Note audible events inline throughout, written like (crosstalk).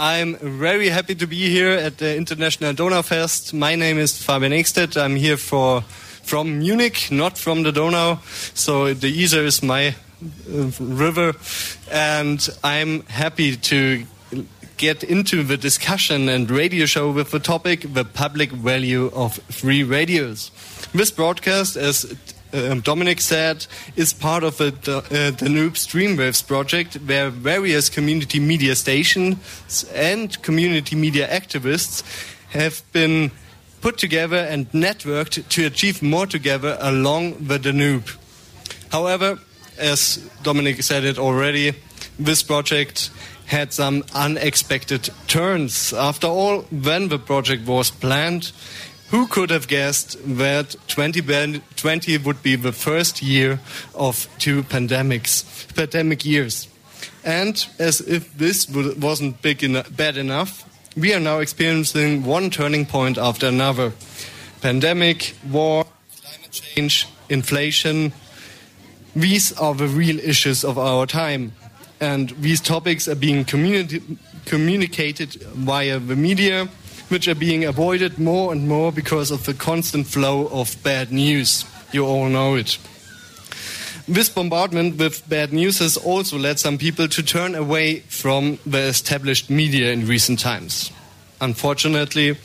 I'm very happy to be here at the International Donau Fest. My name is Fabian Ekstedt. I'm here for from Munich, not from the Donau. So the Isar is my uh, river, and I'm happy to get into the discussion and radio show with the topic the public value of free radios. This broadcast, as um, Dominic said, is part of the, uh, Danube Streamwaves project, where various community media stations and community media activists have been put together and networked to achieve more together along the Danube. However, as Dominic said it already, this project had some unexpected turns. After all, when the project was planned, who could have guessed that 2020 would be the first year of two pandemics, pandemic years? And as if this wasn't big enough, bad enough, we are now experiencing one turning point after another. Pandemic, war, climate change, inflation. These are the real issues of our time. And these topics are being communicated via the media, which are being avoided more and more because of the constant flow of bad news. You all know it. This bombardment with bad news has also led some people to turn away from the established media in recent times. Unfortunately,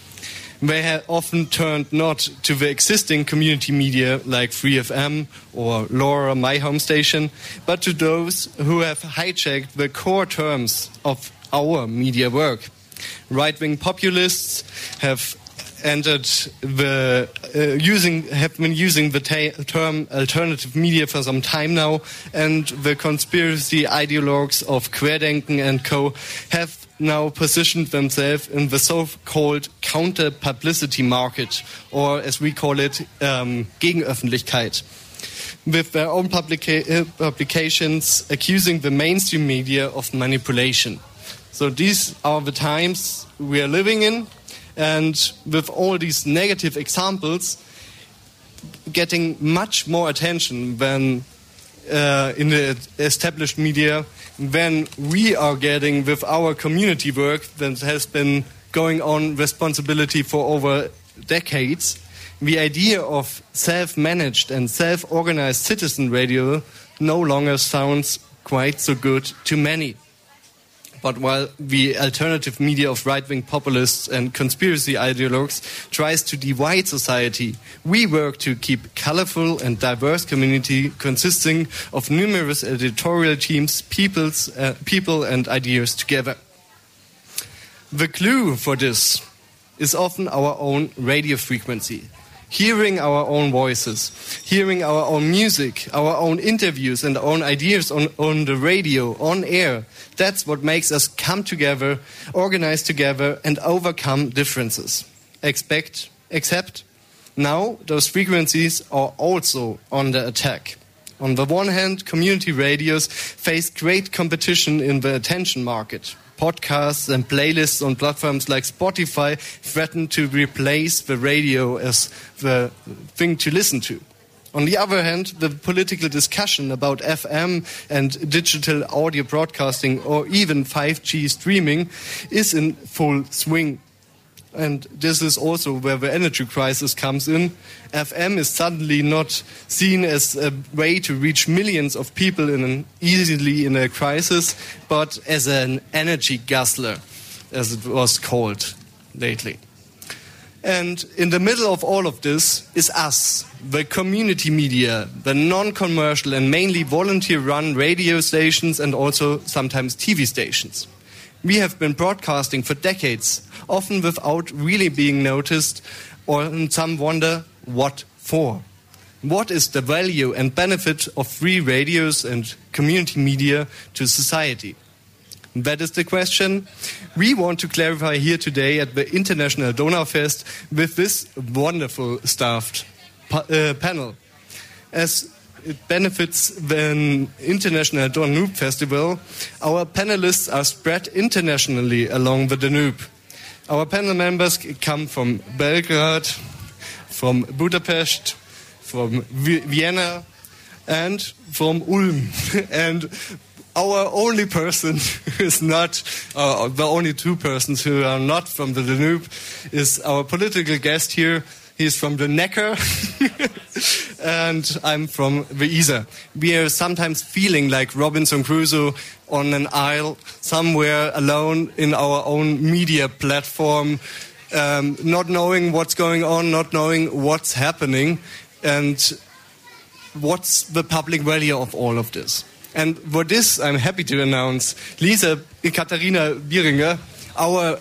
they have often turned not to the existing community media like Free FM or LORA, my home station, but to those who have hijacked the core terms of our media work. Right wing populists have entered the uh, using have been using the term alternative media for some time now, and the conspiracy ideologues of Querdenken and co have now positioned themselves in the so-called counter publicity market, or as we call it, um, Gegenöffentlichkeit, with their own publica uh, publications accusing the mainstream media of manipulation. So these are the times we are living in, and with all these negative examples, getting much more attention than uh, in the established media than we are getting with our community work that has been going on responsibility for over decades. The idea of self managed and self organized citizen radio no longer sounds quite so good to many. But while the alternative media of right wing populists and conspiracy ideologues tries to divide society, we work to keep colorful and diverse community consisting of numerous editorial teams, peoples, uh, people, and ideas together. The clue for this is often our own radio frequency hearing our own voices, hearing our own music, our own interviews, and our own ideas on, on the radio, on air. That's what makes us come together, organize together, and overcome differences. Expect, except now those frequencies are also under attack. On the one hand, community radios face great competition in the attention market podcasts and playlists on platforms like Spotify threaten to replace the radio as the thing to listen to. On the other hand, the political discussion about FM and digital audio broadcasting or even 5G streaming is in full swing and this is also where the energy crisis comes in. FM is suddenly not seen as a way to reach millions of people in an easily in a crisis, but as an energy guzzler, as it was called lately. And in the middle of all of this is us, the community media, the non commercial and mainly volunteer run radio stations and also sometimes TV stations. We have been broadcasting for decades, often without really being noticed, or some wonder what for. What is the value and benefit of free radios and community media to society? That is the question we want to clarify here today at the International Donau Fest with this wonderful staffed uh, panel. As it benefits the International Danube Festival, our panelists are spread internationally along the Danube. Our panel members come from Belgrade, from Budapest, from Vienna, and from Ulm. (laughs) and our only person who is not, uh, the only two persons who are not from the Danube is our political guest here. He's from the Neckar, (laughs) and I'm from the Isar. We are sometimes feeling like Robinson Crusoe on an isle somewhere alone in our own media platform, um, not knowing what's going on, not knowing what's happening, and what's the public value of all of this. And for this, I'm happy to announce Lisa Katharina Biringer, our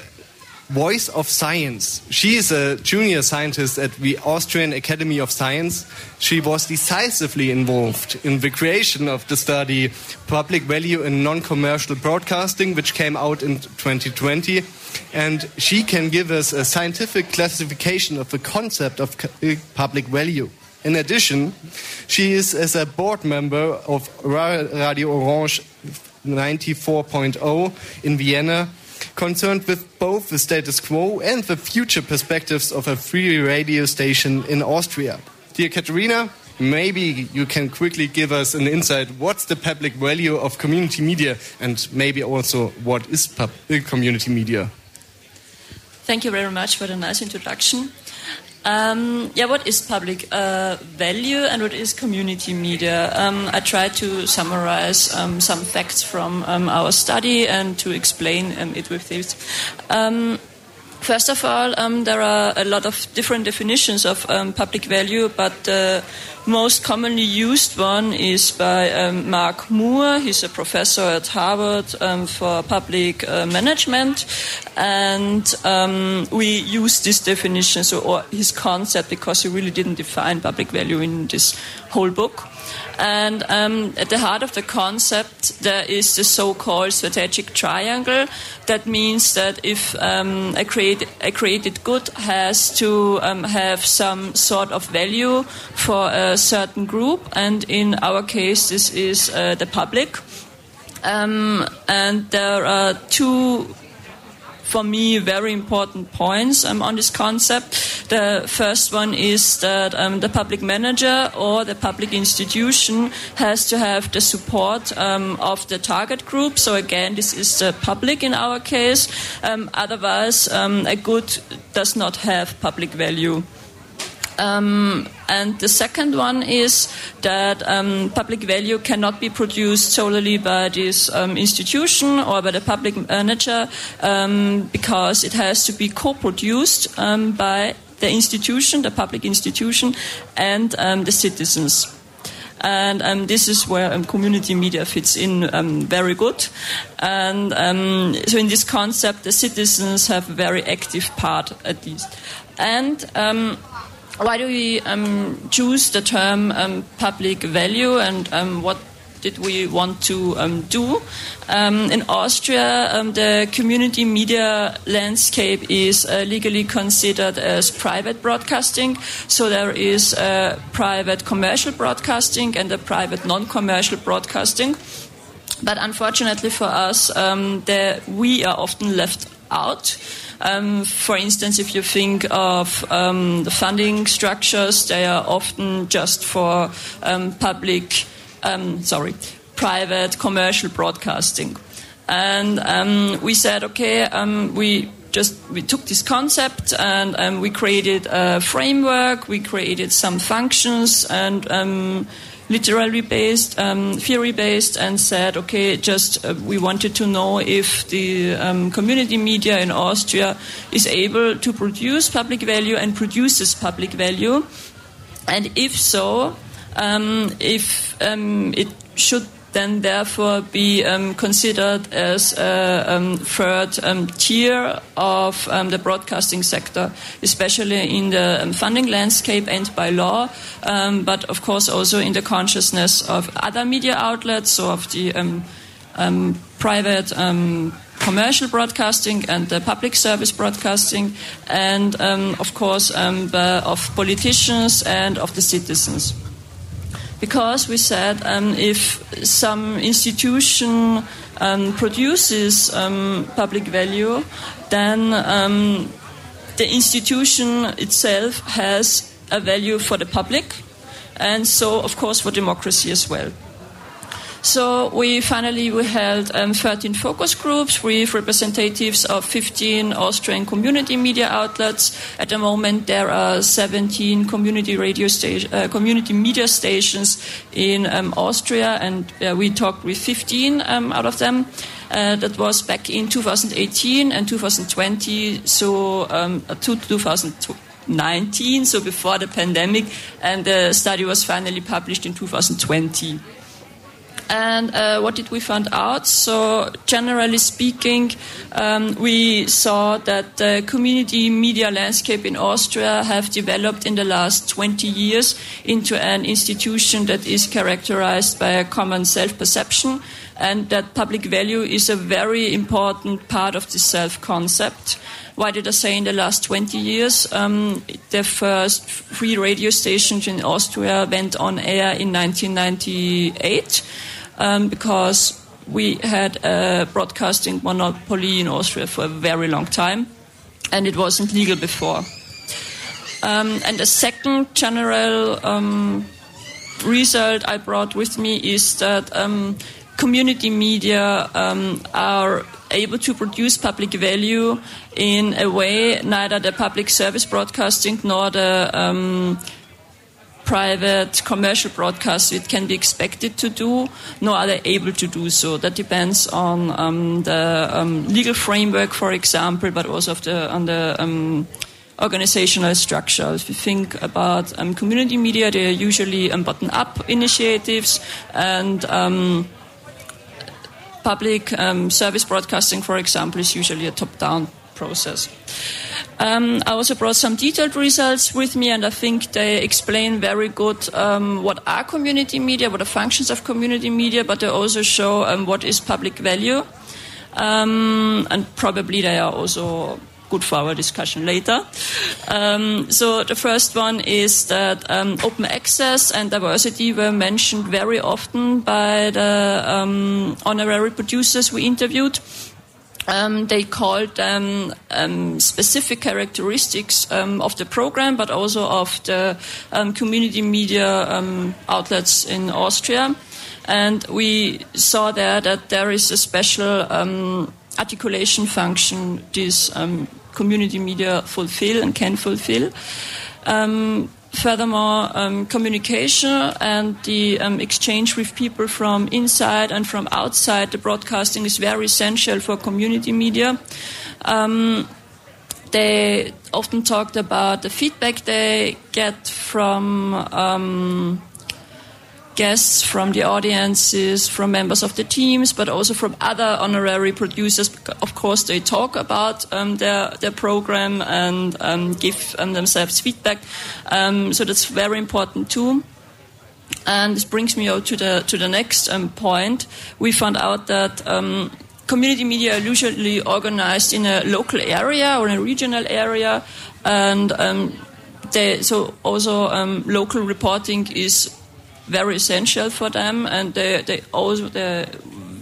voice of science. She is a junior scientist at the Austrian Academy of Science. She was decisively involved in the creation of the study Public Value in Non-Commercial Broadcasting, which came out in 2020. And she can give us a scientific classification of the concept of uh, public value. In addition, she is as a board member of Radio Orange 94.0 in Vienna, concerned with both the status quo and the future perspectives of a free radio station in Austria. Dear Katharina, maybe you can quickly give us an insight. What's the public value of community media and maybe also what is uh, community media? Thank you very much for the nice introduction um, yeah, what is public uh, value and what is community media? Um, I try to summarize um, some facts from um, our study and to explain um, it with this. Um, first of all, there are a lot of different definitions of public value, but the most commonly used one is by Mark Moore. He's a professor at Harvard for public uh, management and um, we use this definition so, or his concept because he really didn't define public value in this whole book. And um, at the heart of the concept, there is the so-called strategic triangle. That means that if um, a, create, a, created good has to um, have some sort of value for a certain group, and in our case, this is uh, the public. Um, and there are two for me, very important points um, on this concept. The first one is that um, the public manager or the public institution has to have the support um, of the target group. So, again, this is the public in our case. Um, otherwise, um, a good does not have public value. Um, and the second one is that um, public value cannot be produced solely by this um, institution or by the public manager um, because it has to be co-produced um, by the institution, the public institution, and um, the citizens and um, this is where um, community media fits in um, very good. And so, in this concept, the citizens have a very active part at least. And why do we um, choose the term um, public value and um, what did we want to um, do? Um, in Austria, um, the community media landscape is uh, legally considered as private broadcasting. So there is uh, private commercial broadcasting and a private non commercial broadcasting. But unfortunately for us, the, we are often left out. Um, for instance, if you think of um, the funding structures, they are often just for um, public, um, sorry, private commercial broadcasting. And um, we said, okay, um, we just we took this concept and we created a framework, we created some functions, and literary based, um, theory based, and said, okay, just uh, we wanted to know if the um, community media in Austria is able to produce public value and produces public value, and if so, um, if um, it should then therefore be um, considered as a um, third um, tier of um, the broadcasting sector, especially in the um, funding landscape and by law, um, but of course also in the consciousness of other media outlets, so of the private commercial broadcasting and the public service broadcasting, and of course of politicians and of the citizens because we said um, if some institution um, produces um, public value, then um, the institution itself has a value for the public, and so, of course, for democracy as well. So we finally we held um, 13 focus groups with representatives of 15 Austrian community media outlets. At the moment, there are 17 community radio station, uh, community media stations in um, Austria, and uh, we talked with 15 um, out of them. Uh, that was back in 2018 and 2020, so um, uh, to 2019, so before the pandemic, and the study was finally published in 2020. And uh, what did we find out? So, generally speaking, um, we saw that the community media landscape in Austria have developed in the last 20 years into an institution that is characterized by a common self-perception and that public value is a very important part of the self-concept. Why did I say in the last 20 years? Um, the first free radio stations in Austria went on air in 1998 um, because we had a broadcasting monopoly in Austria for a very long time, and it wasn't legal before. Um, and the second general um, result I brought with me is that um, community media um, are able to produce public value in a way neither the public service broadcasting nor the um, private commercial broadcast it can be expected to do, nor are they able to do so. That depends on um, the um, legal framework, for example, but also the, on the um, organizational structure. If you think about um, community media, they are usually um, bottom-up initiatives and um, public service broadcasting, for example, is usually a top-down process. Um, I also brought some detailed results with me, and I think they explain very good um, what are community media, what are functions of community media, but they also show um, what is public value. Um, and probably they are also good for our discussion later. Um, so the first one is that um, open access and diversity were mentioned very often by the honorary producers we interviewed. Um, they called them um, specific characteristics um, of the program, but also of the um, community media um, outlets in Austria. And we saw there that there is a special um, articulation function this community media fulfill and can fulfill. Furthermore, um, communication and the um, exchange with people from inside and from outside the broadcasting is very essential for community media. Um, they often talked about the feedback they get from um, guests from the audiences, from members of the teams, but also from other honorary producers. Of course, they talk about um, their their program and um, give um, themselves feedback. Um, so that's very important too. And this brings me to the to the next um, point. We found out that. Um, community media are usually organized in a local area or a regional area, and they, so also local reporting is very essential for them, and they, they also they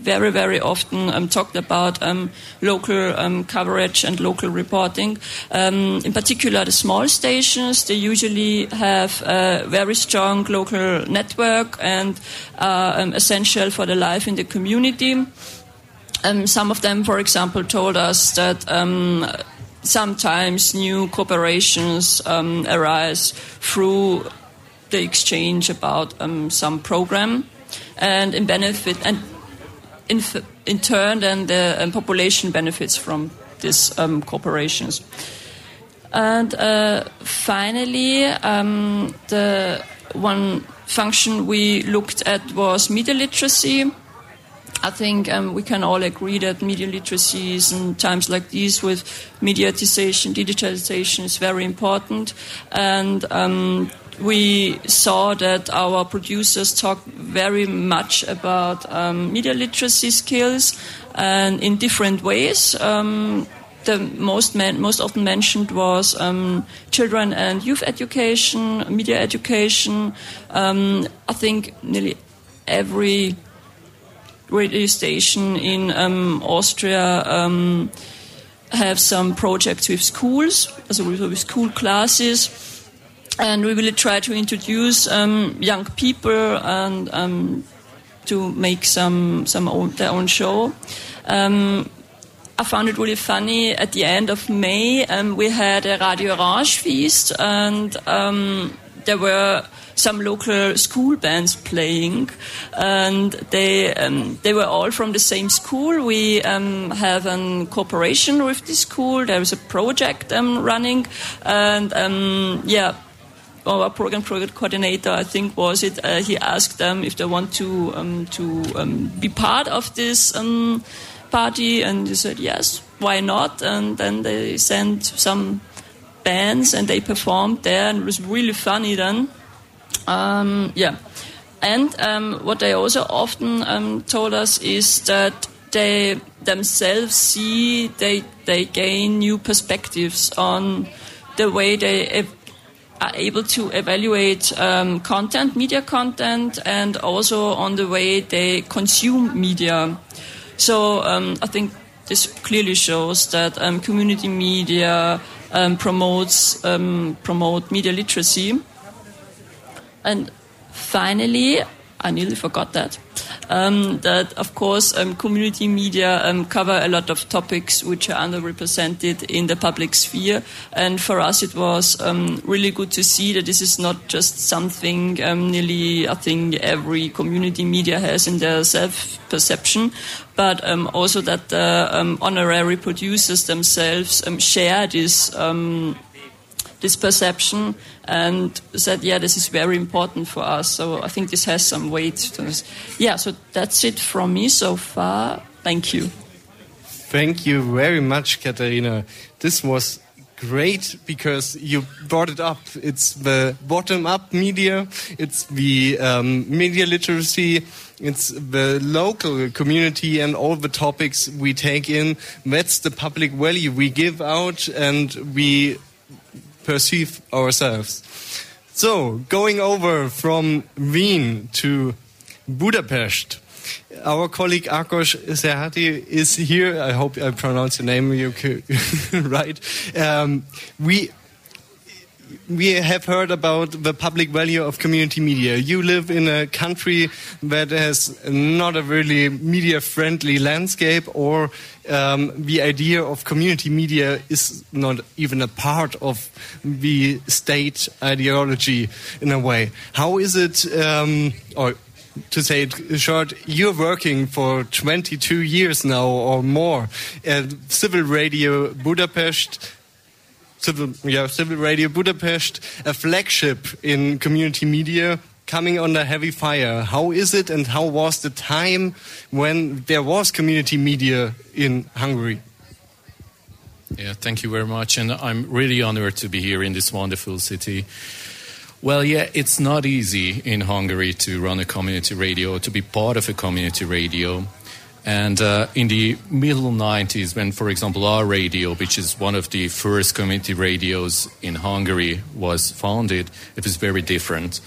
very very often um, talked about um, local um, coverage and local reporting. Um, in particular, the small stations they usually have a very strong local network and are um, essential for the life in the community. Um, some of them, for example, told us that sometimes new cooperations um, arise through the exchange about um, some program, and in benefit and in, in turn, then the um, population benefits from these um, corporations. And uh, finally, um, the one function we looked at was media literacy. I think um, we can all agree that media literacy is in times like these with mediatization, digitalization is very important. And um, we saw that our producers talk very much about um, media literacy skills and in different ways. Um, the most man, most often mentioned was um, children and youth education, media education. Um, I think nearly every radio station in um, Austria um, have some projects with schools, also with school classes and we will try to introduce um, young people and um, to make some some own, their own show. Um, I found it really funny. At the end of May, um, we had a Radio Orange feast, and um, there were some local school bands playing, and they um, they were all from the same school. We um, have a cooperation with this school. There is a project um, running, and um, yeah. Our program coordinator, I think, was it. Uh, he asked them if they want to um, to um, be part of this party, and they said yes. Why not? And then they sent some bands and they performed there, and it was really funny then. Um, yeah. And um, what they also often um, told us is that they themselves see they they gain new perspectives on the way they are able to evaluate um, content, media content, and also on the way they consume media. So um, I think this clearly shows that um, community media promotes promote media literacy and finally, I nearly forgot that. Um, that of course, um, community media um, cover a lot of topics which are underrepresented in the public sphere, and for us, it was um, really good to see that this is not just something um, nearly I think every community media has in their self perception, but um, also that the honorary producers themselves share this this perception and said, yeah, this is very important for us. So I think this has some weight. Yeah, so that's it from me so far. Thank you. Thank you very much, Katharina. This was great because you brought it up. It's the bottom up media, it's the um, media literacy, it's the local community and all the topics we take in. That's the public value we give out and we perceive ourselves. So, going over from Wien to Budapest, our colleague Akos Cserháti is here. I hope I pronounce the name you (laughs) right. Um, we we have heard about the public value of community media. You live in a country that has not a really media friendly landscape, or um, the idea of community media is not even a part of the state ideology in a way. How is it, um, or to say it short, you're working for 22 years now or more at Civil Radio Budapest Civil, yeah, Civil Radio Budapest, a flagship in community media coming under heavy fire. How is it and how was the time when there was community media in Hungary? Yeah, thank you very much. And I'm really honored to be here in this wonderful city. Well, yeah, it's not easy in Hungary to run a community radio, to be part of a community radio. And uh, in the middle 90s, when, for example, our radio, which is one of the first community radios in Hungary, was founded, it was very different.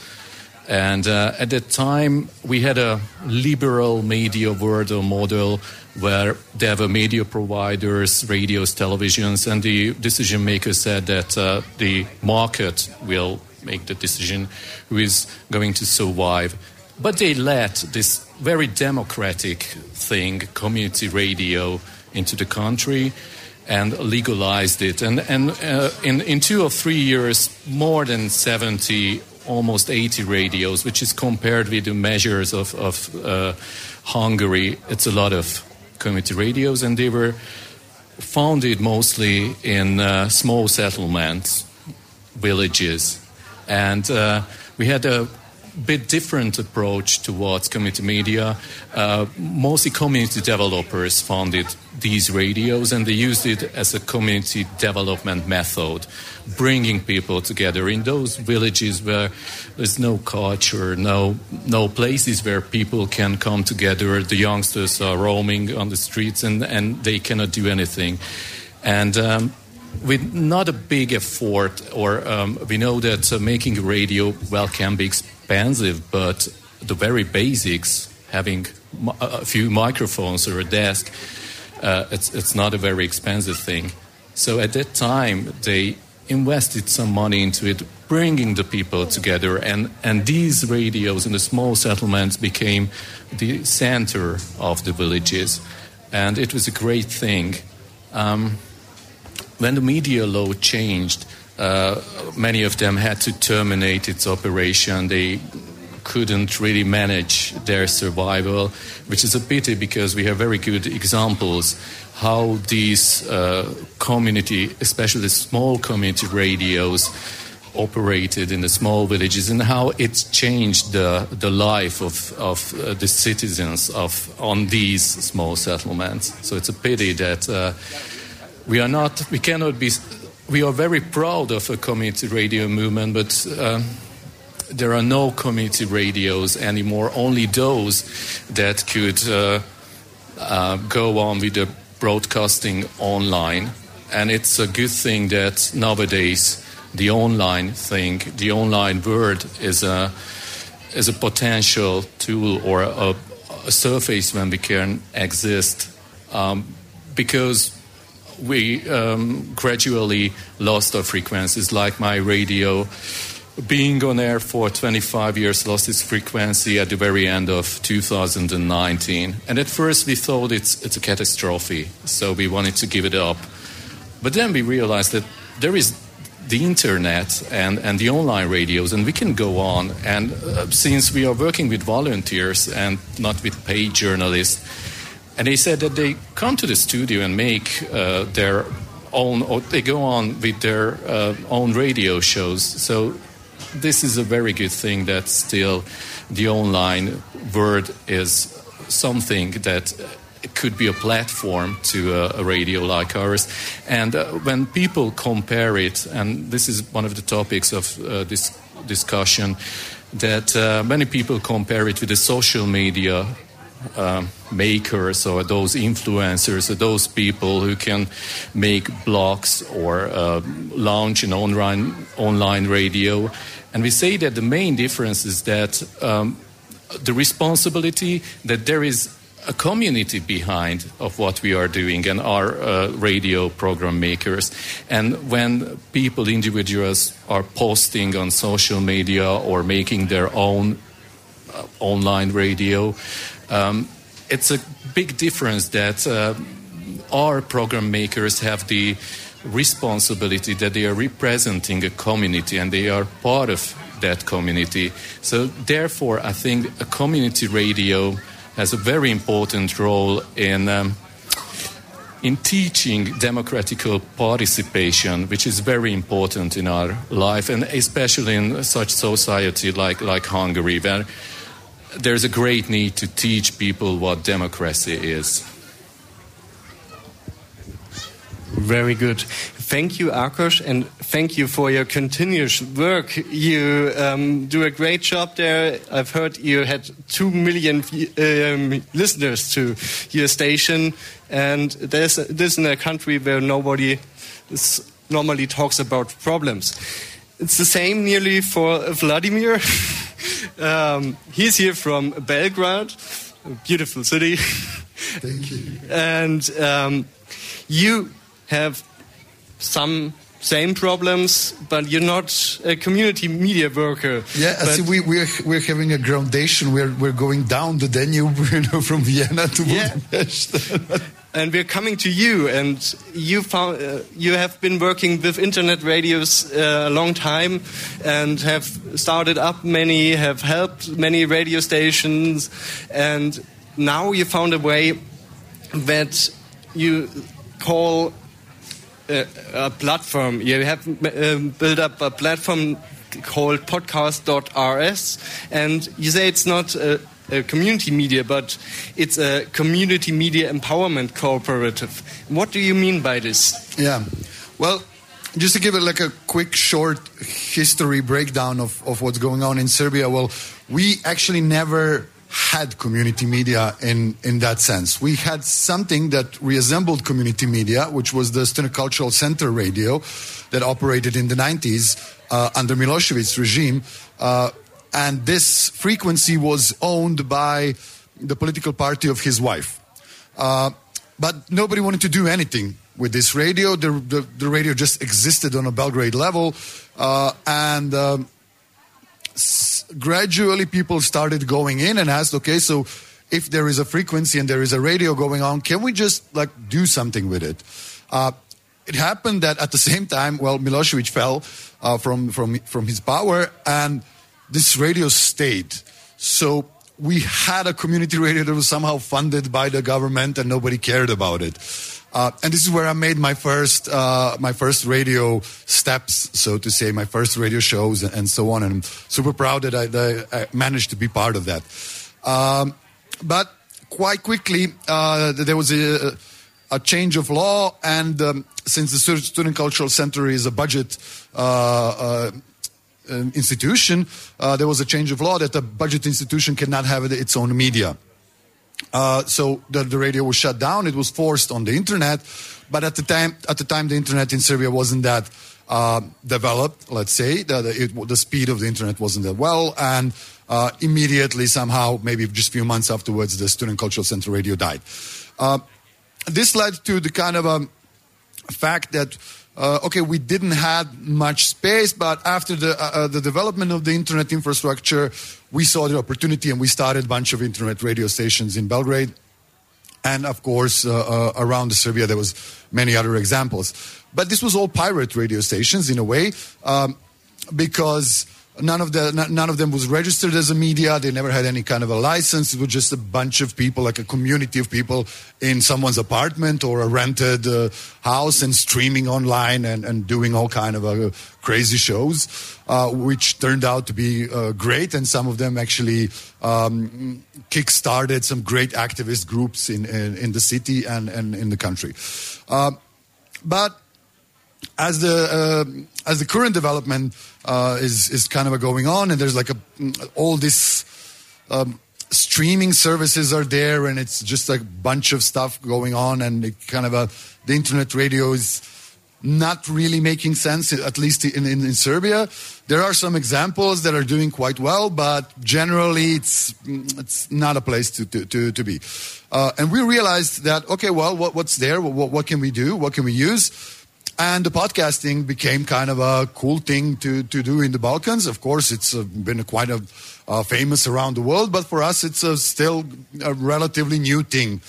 And uh, at that time, we had a liberal media world model where there were media providers, radios, televisions, and the decision makers said that uh, the market will make the decision who is going to survive. But they let this very democratic thing, community radio, into the country and legalized it. And, and uh, in, in two or three years, more than 70, almost 80 radios, which is compared with the measures of, of uh, Hungary, it's a lot of community radios, and they were founded mostly in uh, small settlements, villages. And uh, we had a bit different approach towards community media. Uh, mostly community developers founded these radios and they used it as a community development method, bringing people together in those villages where there's no culture, no, no places where people can come together. The youngsters are roaming on the streets and, and they cannot do anything. And um, with not a big effort, or um, we know that uh, making a radio well can be expensive, but the very basics, having a few microphones or a desk, uh, it's, it's not a very expensive thing. So at that time, they invested some money into it, bringing the people together. And, and these radios in the small settlements became the center of the villages. And it was a great thing. Um, when the media law changed, uh, many of them had to terminate its operation. They couldn't really manage their survival, which is a pity because we have very good examples how these uh, community, especially small community radios, operated in the small villages and how it's changed the, the life of, of uh, the citizens of on these small settlements. So it's a pity that uh, we are not, we cannot be, we are very proud of a community radio movement, but uh, there are no community radios anymore, only those that could uh, uh, go on with the broadcasting online. And it's a good thing that nowadays the online thing, the online world is a, is a potential tool or a, a surface when we can exist. Um, because we um, gradually lost our frequencies, like my radio being on air for 25 years lost its frequency at the very end of 2019. And at first we thought it's, it's a catastrophe, so we wanted to give it up. But then we realized that there is the internet and, and the online radios, and we can go on. And uh, since we are working with volunteers and not with paid journalists, and they said that they come to the studio and make uh, their own, or they go on with their uh, own radio shows. So this is a very good thing that still the online world is something that could be a platform to a, a radio like ours. And uh, when people compare it, and this is one of the topics of uh, this discussion, that uh, many people compare it with the social media uh, makers or those influencers or those people who can make blogs or uh, launch an online online radio. And we say that the main difference is that um, the responsibility that there is a community behind of what we are doing and our uh, radio program makers. And when people individuals are posting on social media or making their own uh, online radio um, it's a big difference that uh, our program makers have the responsibility that they are representing a community and they are part of that community. So, therefore, I think a community radio has a very important role in. Um, in teaching democratic participation, which is very important in our life, and especially in such society like, like Hungary, where there's a great need to teach people what democracy is. Very good. Thank you, Akos, and thank you for your continuous work. You um, do a great job there. I've heard you had two million um, listeners to your station, and there's this in a country where nobody normally talks about problems. It's the same nearly for Vladimir. (laughs) (laughs) um, he's here from Belgrade, a beautiful city. (laughs) Thank you. and um, you have some same problems, but you're not a community media worker. Yeah, I see, we, we're, we're having a groundation. We're, we're going down the Danube (laughs) you know, from Vienna to Yeah. Budapest. And we're coming to you, and you found uh, you have been working with internet radios uh, a long time, and have started up many, have helped many radio stations, and now you found a way that you call a, a platform. You have um, built up a platform called podcast.rs, and you say it's not a community media, but it's a community media empowerment cooperative. What do you mean by this? Yeah. Well, just to give it like a quick short history breakdown of, of what's going on in Serbia, well, we actually never had community media in, in that sense. We had something that resembled community media, which was the Student Cultural Center radio that operated in the 90s uh, under Milosevic's regime. Uh, and this frequency was owned by the political party of his wife. Uh, but nobody wanted to do anything with this radio. The, the, the radio just existed on a Belgrade level. Uh, and um, s- gradually people started going in and asked, okay, so if there is a frequency and there is a radio going on, can we just like do something with it? Uh, it happened that at the same time, well, Milosevic fell uh, from, from, from his power and this radio stayed. So we had a community radio that was somehow funded by the government and nobody cared about it. Uh, and this is where I made my first uh, my first radio steps, so to say, my first radio shows and, so on. And I'm super proud that I, that I, managed to be part of that. Um, but quite quickly, uh, there was a, a, change of law, and um, since the Student Cultural Center is a budget uh, uh, institution, uh, there was a change of law that the budget institution cannot have its own media. Uh, so the, the, radio was shut down. It was forced on the internet, but at the time, at the time, the internet in Serbia wasn't that uh, developed. Let's say the, the, it, the, speed of the internet wasn't that well, and uh, immediately, somehow, maybe just a few months afterwards, the Student Cultural Center radio died. Uh, this led to the kind of a um, fact that uh, okay, we didn't have much space, but after the, uh, uh, the development of the internet infrastructure, we saw the opportunity and we started a bunch of internet radio stations in Belgrade. And of course, uh, uh, around Serbia, there was many other examples. But this was all pirate radio stations in a way, um, because None of, the, none of them was registered as a media. They never had any kind of a license. It was just a bunch of people, like a community of people in someone's apartment or a rented uh, house and streaming online and, and doing all kind of uh, crazy shows, uh, which turned out to be uh, great. And some of them actually um, kick-started some great activist groups in, in, in, the city and, and in the country. Uh, but as the uh, as the current development uh, is is kind of going on, and there's like a all this um, streaming services are there, and it's just like a bunch of stuff going on, and it kind of a the internet radio is not really making sense, at least in, in, in, Serbia. There are some examples that are doing quite well, but generally it's, it's not a place to, to, to, to be. Uh, and we realized that, okay, well, what, what's there? What, what can we do? What can we use? And the podcasting became kind of a cool thing to, to do in the Balkans. Of course, it's been quite a, uh, famous around the world, but for us, it's a, still a relatively new thing.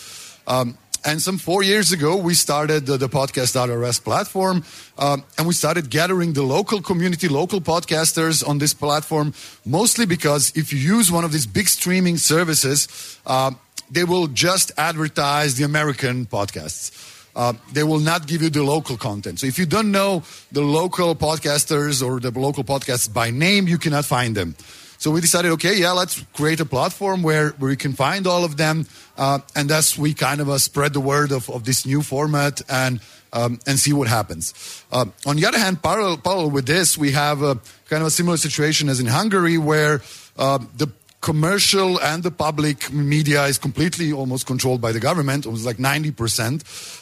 Um, and some four years ago, we started the, the podcast.rs platform, um, and we started gathering the local community, local podcasters on this platform, mostly because if you use one of these big streaming services, uh, they will just advertise the American podcasts uh, they will not give you the local content. So if you don't know the local podcasters or the local podcasts by name, you cannot find them. So we decided, okay, yeah, let's create a platform where, where we can find all of them. Uh, and thus we kind of uh, spread the word of, of this new format and, um, and see what happens. Uh, on the other hand, parallel, parallel with this, we have a kind of a similar situation as in Hungary where uh, the commercial and the public media is completely almost controlled by the government, almost like 90%.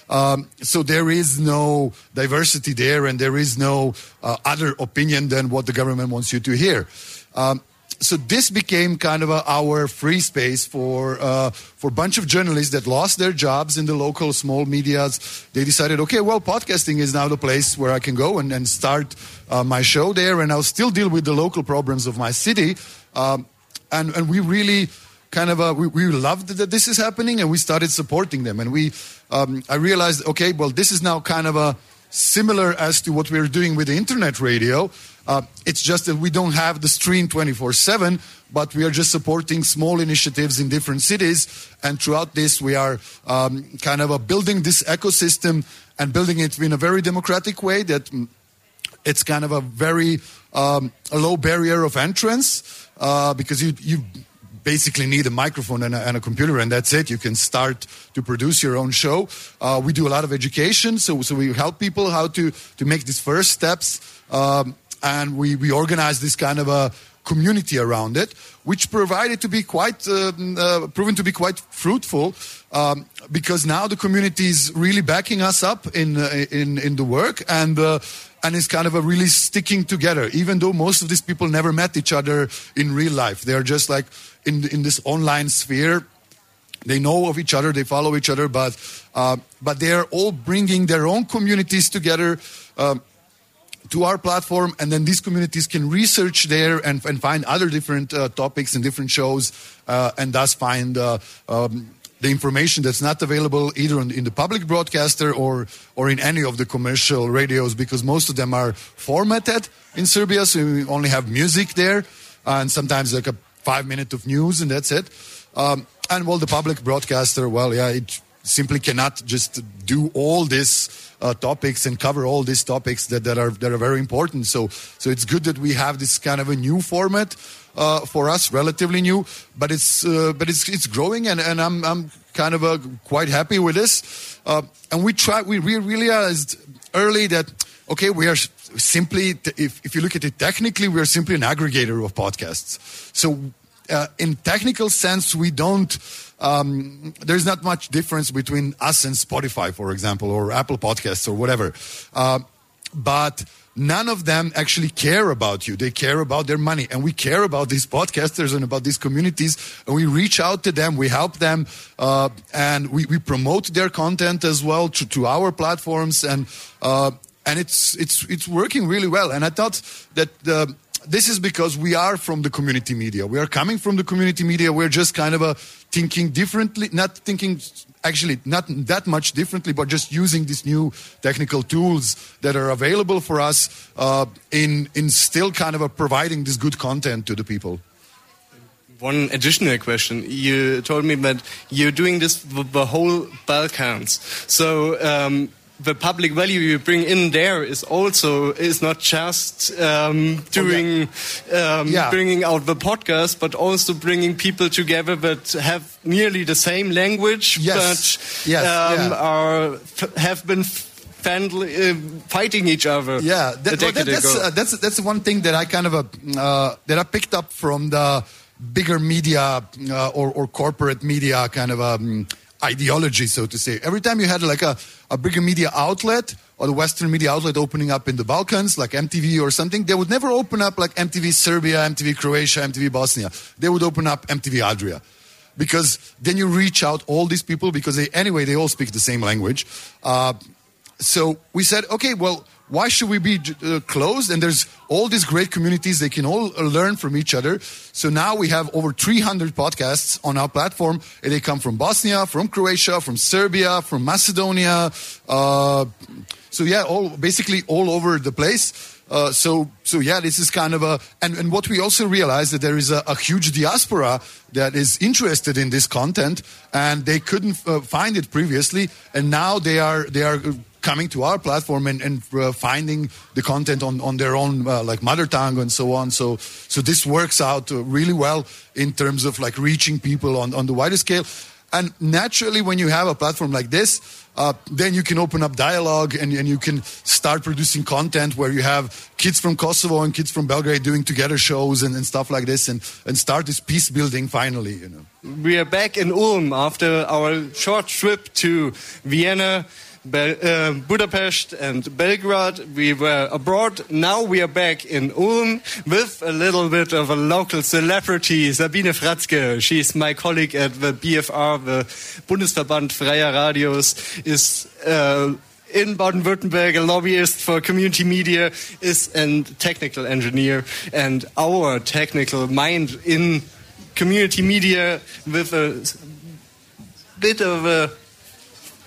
Um, so there is no diversity there and there is no uh, other opinion than what the government wants you to hear. Um, so this became kind of a, our free space for uh, for a bunch of journalists that lost their jobs in the local small medias. They decided, okay, well, podcasting is now the place where I can go and, and start uh, my show there, and I'll still deal with the local problems of my city. Um, and, and we really kind of uh, we, we loved that this is happening and we started supporting them. And we um, i realized okay well this is now kind of a similar as to what we're doing with the internet radio. Uh, it's just that we don't have the stream 24 7 but we are just supporting small initiatives in different cities. And throughout this we are um, kind of uh, building this ecosystem and building it in a very democratic way that mm, it's kind of a very um, a low barrier of entrance uh, because you, you basically need a microphone and a, and a, computer, and that's it. You can start to produce your own show. Uh, we do a lot of education, so, so we help people how to, to make these first steps, um, and we, we organize this kind of a community around it, which provided to be quite uh, uh, proven to be quite fruitful um, because now the community is really backing us up in uh, in in the work and uh, and is kind of a really sticking together, even though most of these people never met each other in real life. They're just like in in this online sphere. they know of each other, they follow each other, but uh, but they are all bringing their own communities together. Um, to our platform, and then these communities can research there and, and find other different uh, topics and different shows, uh, and thus find uh, um, the information that's not available either in, the public broadcaster or or in any of the commercial radios, because most of them are formatted in Serbia, so we only have music there, and sometimes like a five minute of news, and that's it. Um, and well, the public broadcaster, well, yeah, it simply cannot just do all this uh, topics and cover all these topics that, that are that are very important. So so it's good that we have this kind of a new format uh, for us, relatively new, but it's uh, but it's it's growing, and, and I'm I'm kind of uh, quite happy with this. Uh, and we try we realized early that okay we are simply if if you look at it technically we are simply an aggregator of podcasts. So uh, in technical sense we don't um, there's not much difference between us and Spotify, for example, or Apple Podcasts or whatever. Uh, but none of them actually care about you. They care about their money. And we care about these podcasters and about these communities. And we reach out to them, we help them, uh, and we, we, promote their content as well to, to our platforms. And, uh, and it's, it's, it's working really well. And I thought that the, this is because we are from the community media. We are coming from the community media. We're just kind of a thinking differently, not thinking actually not that much differently, but just using these new technical tools that are available for us uh, in in still kind of a providing this good content to the people. One additional question: You told me that you're doing this the whole Balkans, so. Um, the public value you bring in there is also is not just um, doing. Um, yeah. bringing out the podcast, but also bringing people together that have nearly the same language, yes. but yes. Um, yeah. are have been. Uh, fighting each other. Yeah, that, well, that, that's uh, that's that's one thing that I kind of uh, that I picked up from the bigger media uh, or, or corporate media kind of um, ideology, so to say. Every time you had like a, a bigger media outlet or the Western media outlet opening up in the Balkans, like MTV or something, they would never open up like MTV Serbia, MTV Croatia, MTV Bosnia. They would open up MTV Adria. Because then you reach out all these people because they, anyway, they all speak the same language. Uh, so we said, okay, well, why should we be uh, closed? And there's all these great communities. They can all learn from each other. So now we have over 300 podcasts on our platform. And they come from Bosnia, from Croatia, from Serbia, from Macedonia. Uh, so yeah, all basically all over the place. Uh, so, so yeah, this is kind of a, and, and what we also realize that there is a, a, huge diaspora that is interested in this content, and they couldn't uh, find it previously, and now they are they are coming to our platform and, and uh, finding the content on, on their own uh, like mother tongue and so on. So so this works out uh, really well in terms of like reaching people on, on the wider scale. And naturally when you have a platform like this uh, then you can open up dialogue and, and you can start producing content where you have kids from Kosovo and kids from Belgrade doing together shows and, and stuff like this and, and start this peace building finally, you know. We are back in Ulm after our short trip to Vienna Uh, Budapest and Belgrade. We were abroad. Now we are back in Ulm with a little bit of a local celebrity, Sabine Fratzke. She's my colleague at the BFR, the Bundesverband Freier Radios, is uh, in Baden-Württemberg, a lobbyist for community media, is a technical engineer, and our technical mind in community media with a bit of a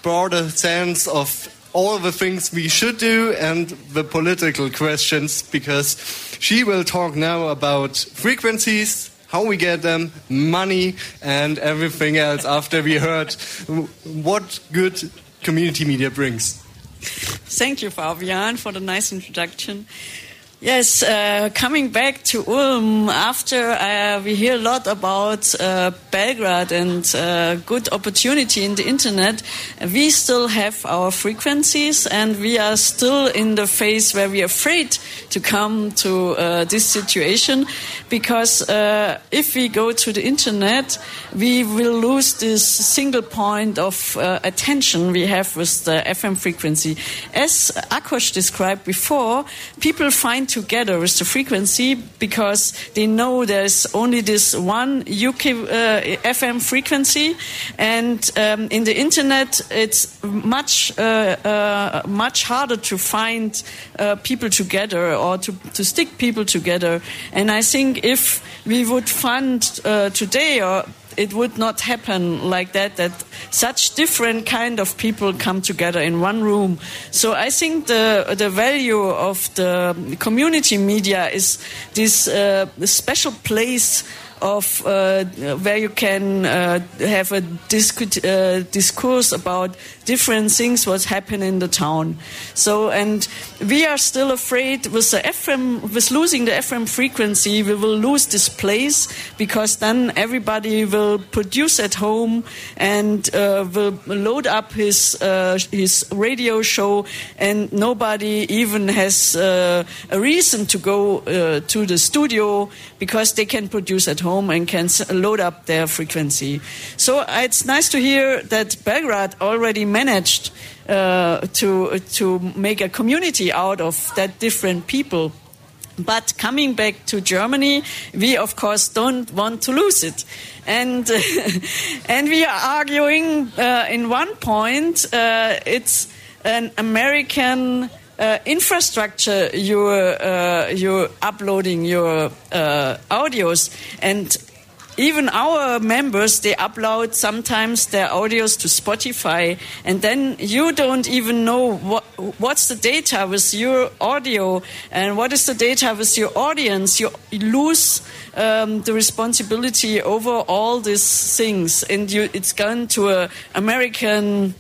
broader sense of all the things we should do and the political questions because she will talk now about frequencies, how we get them, money, and everything else after we heard what good community media brings. Thank you, Fabian, for the nice introduction. Yes, uh, coming back to Ulm, after uh, we hear a lot about uh, Belgrade and uh, good opportunity in the internet, we still have our frequencies and we are still in the phase where we are afraid to come to uh, this situation because uh, if we go to the internet, we will lose this single point of attention we have with the FM frequency. As Ákos described before, people find together with the frequency because they know there's only this one UK uh, FM frequency, and um, in the internet it's much uh, uh, much harder to find uh, people together or to, to stick people together. And I think if we would fund uh, today or it would not happen like that that such different kind of people come together in one room. So i think the the value of the community media is this uh, special place of uh, where you can uh, have a discu- uh, discourse about different things what's happening in the town. So, and we are still afraid with the FM, with losing the FM frequency, we will lose this place because then everybody will produce at home and uh, will load up his uh, his radio show, and nobody even has uh, a reason to go to the studio because they can produce at home and can load up their frequency. So it's nice to hear that Belgrade already managed uh, to to make a community out of that different people. But coming back to Germany, we of course don't want to lose it, and (laughs) and we are arguing uh, in one point. Uh, it's an American uh, infrastructure you're uh, you're uploading your uh, audios and even our members they upload sometimes their audios to spotify and then you don't even know what what's the data with your audio and what is the data with your audience? You lose um, the responsibility over all these things and you, it's gone to a american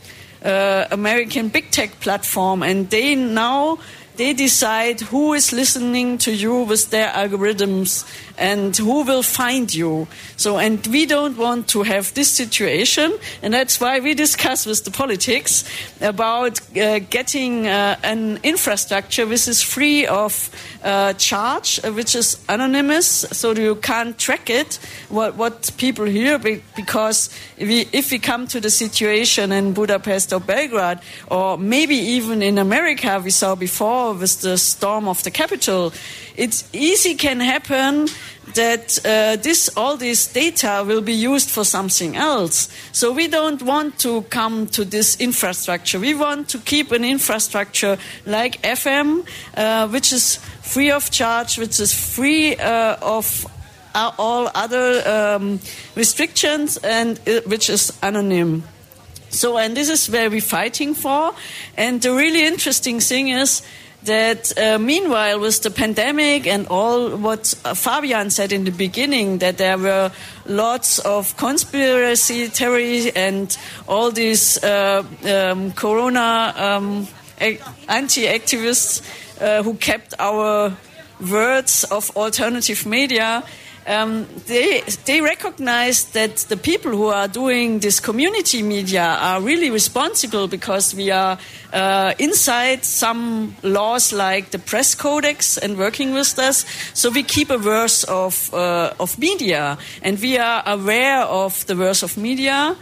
uh, American big tech platform, and they now they decide who is listening to you with their algorithms and who will find you. So, and we don't want to have this situation, and that's why we discuss with the politics about uh, getting uh, an infrastructure which is free of uh, charge, uh, which is anonymous, so you can't track it what what people hear because if we, if we come to the situation in Budapest or Belgrade or maybe even in America we saw before with the storm of the capital. it's easy can happen that uh, this all this data will be used for something else. So we don't want to come to this infrastructure. We want to keep an infrastructure like FM, uh, which is free of charge, which is free uh, of all other um, restrictions, and uh, which is anonymous. So, and this is where we're fighting for. And the really interesting thing is that uh, meanwhile, with the pandemic and all what Fabian said in the beginning, that there were lots of conspiracy theory and all these uh, um, corona um, anti-activists uh, who kept our words of alternative media um, they they recognize that the people who are doing this community media are really responsible because we are uh, inside some laws like the press codex and working with us. So we keep a verse of uh, of media, and we are aware of the verse of media.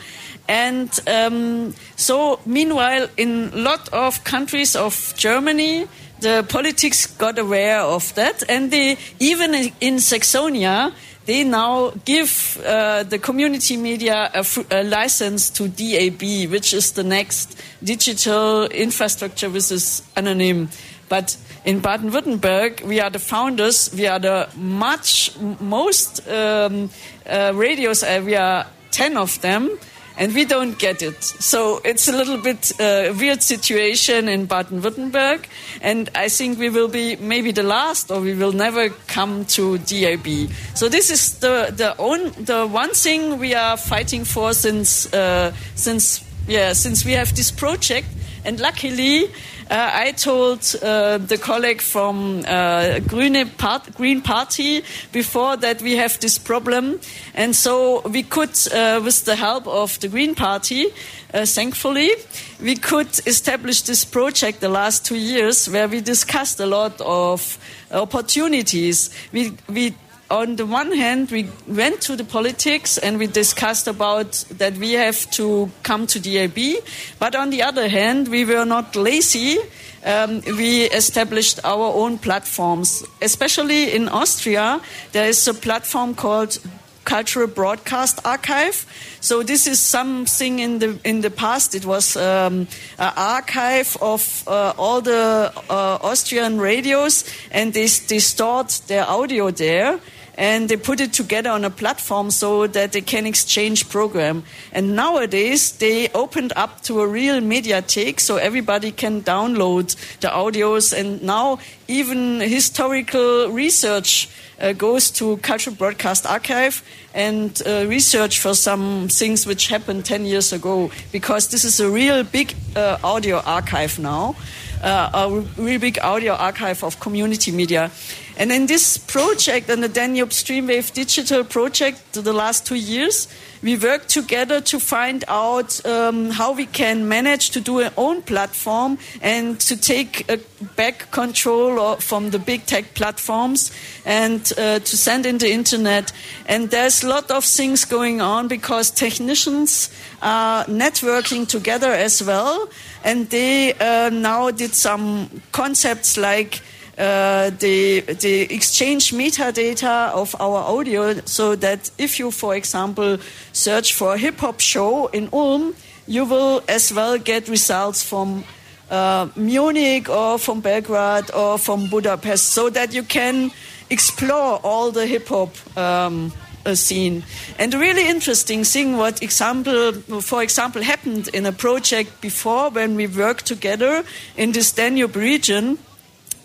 And um, so, meanwhile, in a lot of countries of Germany, the politics got aware of that, and they, even in Saxonia, they now give uh, the community media a, license to DAB, which is the next digital infrastructure which is anonym. But in Baden-Württemberg, we are the founders. We are the much most um, uh, radios. Uh, we are ten of them and we don't get it. So it's a little bit uh, weird situation in Baden-Württemberg, and I think we will be maybe the last, or we will never come to DAB. So this is the the own the one thing we are fighting for since uh, since yeah since we have this project, and luckily uh, I told uh, the colleague from uh, Part Green Party before that we have this problem, and so we could, uh, with the help of the Green Party, uh, thankfully, we could establish this project the last two years where we discussed a lot of opportunities. We, we on the one hand, we went to the politics and we discussed about that we have to come to DAB, but on the other hand, we were not lazy. Um, we established our own platforms. Especially in Austria, there is a platform called Cultural Broadcast Archive. So this is something in the in the past. It was um, an archive of uh, all the uh, Austrian radios, and they, they stored their audio there and they put it together on a platform so that they can exchange program. And nowadays they opened up to a real mediatheque so everybody can download the audios and now even historical research uh, goes to Cultural Broadcast Archive and uh, research for some things which happened 10 years ago because this is a real big uh, audio archive now, uh, a real big audio archive of community media. And in this project, in the Danube Streamwave Digital project, the last two years, we worked together to find out um, how we can manage to do our own platform and to take back control from the big tech platforms and uh, to send in the internet. And there's a lot of things going on because technicians are networking together as well. And they uh, now did some concepts like uh, the, the exchange metadata of our audio so that if you, for example, search for a hip hop show in Ulm, you will as well get results from uh, Munich or from Belgrade or from Budapest so that you can explore all the hip hop. Um, uh, scene. And a really interesting thing, what example, for example, happened in a project before when we worked together in this Danube region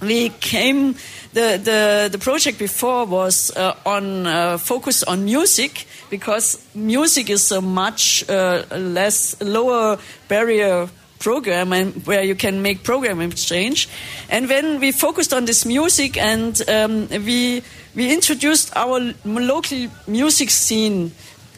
we came the, the, the project before was uh, on uh, focus on music because music is a much uh, less lower barrier program and where you can make program exchange. And when we focused on this music and um, we we introduced our local music scene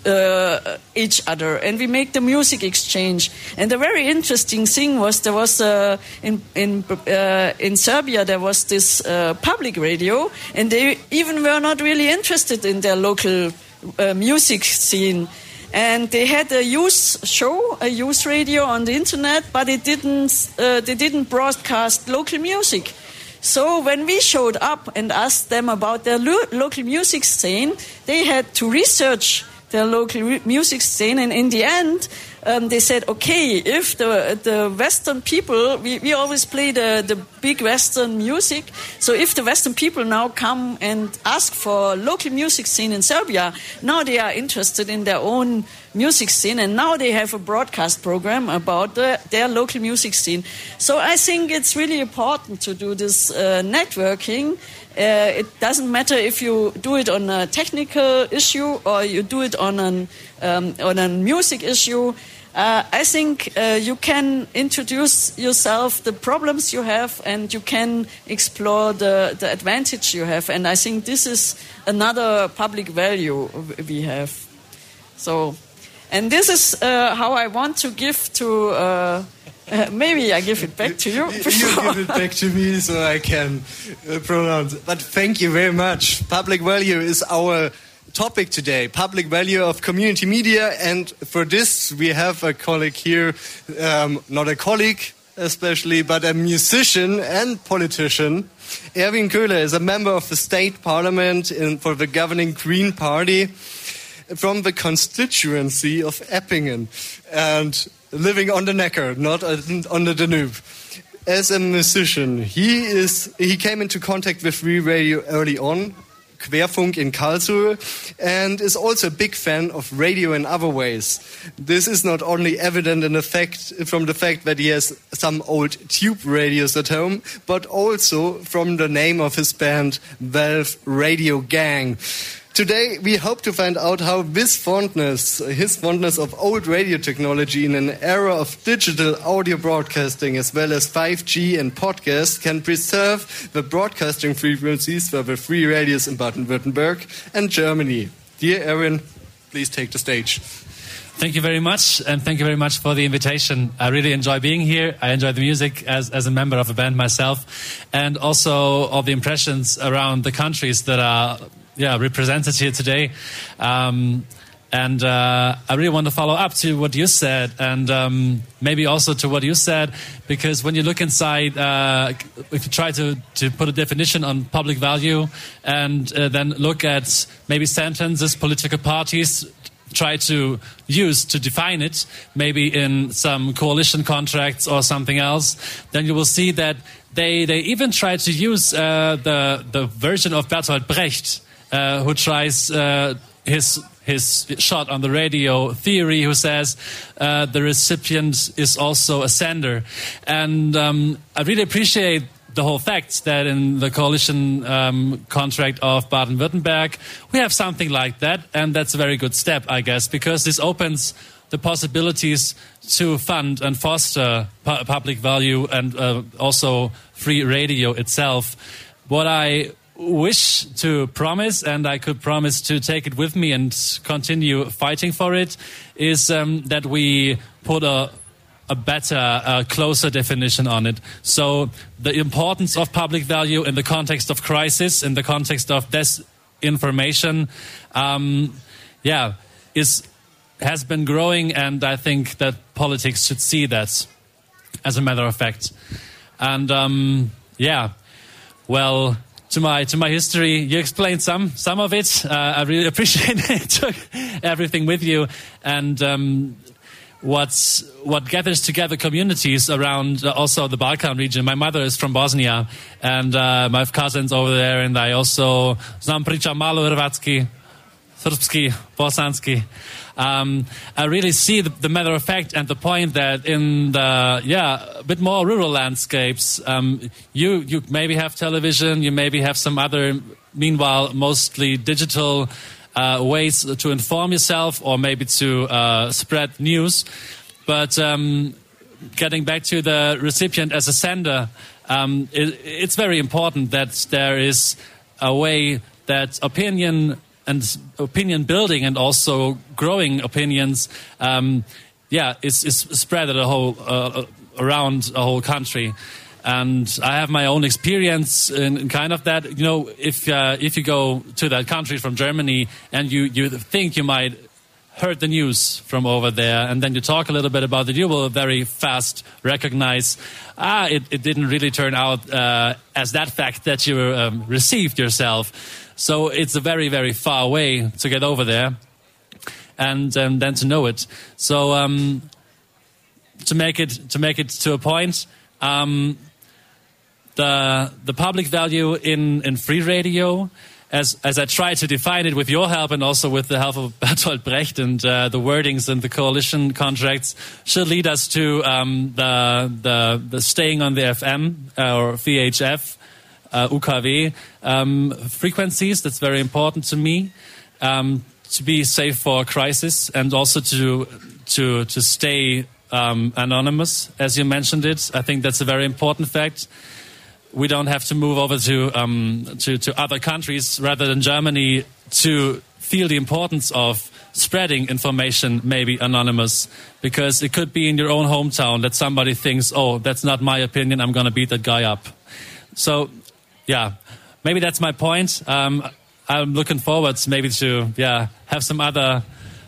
uh, each other. And we make the music exchange. And the very interesting thing was there was uh, in in uh, in Serbia there was this uh, public radio. And they even were not really interested in their local uh, music scene. And they had a youth show a youth radio on the internet but it didn't they didn't broadcast local music. So when we showed up and asked them about their lo local music scene they had to research their local music scene. And in the end, um, they said, okay, if the the Western people, we, we always play the, the big Western music. So if the Western people now come and ask for local music scene in Serbia, now they are interested in their own music scene, and now they have a broadcast program about the, their local music scene. So I think it's really important to do this uh, networking uh, it doesn't matter if you do it on a technical issue or you do it on an um, on a music issue. Uh, I think uh, you can introduce yourself, the problems you have, and you can explore the, the advantage you have. And I think this is another public value we have. So, and this is uh, how I want to give to uh, uh, maybe I give it back to you. you give it back to me so I can uh, pronounce. But thank you very much. Public value is our topic today public value of community media and for this we have a colleague here um, not a colleague especially but a musician and politician erwin köhler is a member of the state parliament in, for the governing green party from the constituency of eppingen and living on the Neckar, not on the Danube. As a musician, he is he came into contact with Free Radio early on, Querfunk in Karlsruhe, and is also a big fan of radio in other ways. This is not only evident in fact from the fact that he has some old tube radios at home, but also from the name of his band, Valve Radio Gang. Today, we hope to find out how this fondness, his fondness of old radio technology in an era of digital audio broadcasting as well as 5G and podcasts can preserve the broadcasting frequencies for the free radios in Baden-Württemberg and Germany. Dear Erwin, please take the stage. Thank you very much, and thank you very much for the invitation. I really enjoy being here. I enjoy the music as, as a member of a band myself, and also all the impressions around the countries that are yeah represented here today. Um, and uh, I really want to follow up to what you said, and um, maybe also to what you said, because when you look inside, uh, if you try to, to put a definition on public value, and uh, then look at maybe sentences political parties try to use to define it, maybe in some coalition contracts or something else, then you will see that they, they even try to use uh, the, the version of Bertolt Brecht, uh, who tries uh, his his shot on the radio theory, who says uh, the recipient is also a sender. And um, I really appreciate the whole fact that in the coalition um, contract of Baden Württemberg, we have something like that. And that's a very good step, I guess, because this opens the possibilities to fund and foster pu public value and uh, also free radio itself. What I wish to promise, and I could promise to take it with me and continue fighting for it, is um, that we put a a better, closer definition on it. So the importance of public value in the context of crisis, in the context of disinformation, um, yeah, is has been growing, and I think that politics should see that. As a matter of fact, and um, yeah, well, to my to my history. You explained some some of it. Uh, I really (laughs) appreciate it. Took everything with you, and um, what's what gathers together communities around uh, also the Balkan region. My mother is from Bosnia, and uh, my cousins over there, and I also znam pričam malo hrvatski, srpski, bosanski. Um, I really see the, the, matter of fact and the point that in the yeah a bit more rural landscapes, um, you you maybe have television, you maybe have some other, meanwhile mostly digital uh, ways to inform yourself or maybe to uh, spread news. But um, getting back to the recipient as a sender, um, it, it's very important that there is a way that opinion and opinion building and also growing opinions, um, yeah, is, is spread a whole uh, around a whole country. And I have my own experience in, in kind of that. You know, if uh, if you go to that country from Germany and you you think you might heard the news from over there and then you talk a little bit about it, you will very fast recognize, ah, it, it didn't really turn out uh, as that fact that you um, received yourself. So it's a very, very far way to get over there and um, then to know it. So um, to make it to make it to a point, um, the the public value in in free radio. As, as I try to define it with your help and also with the help of (laughs) Bertolt Brecht and uh, the wordings and the coalition contracts, should lead us to um, the, the, the staying on the FM uh, or VHF uh, UKW um, frequencies. That's very important to me um, to be safe for crisis and also to to to stay um, anonymous, as you mentioned it. I think that's a very important fact. We don't have to move over to um, to, to other countries rather than Germany to feel the importance of spreading information, maybe anonymous, because it could be in your own hometown that somebody thinks, "Oh, that's not my opinion. I'm going to beat that guy up." So yeah, maybe that's my point. Um, I'm looking forward maybe to yeah have some other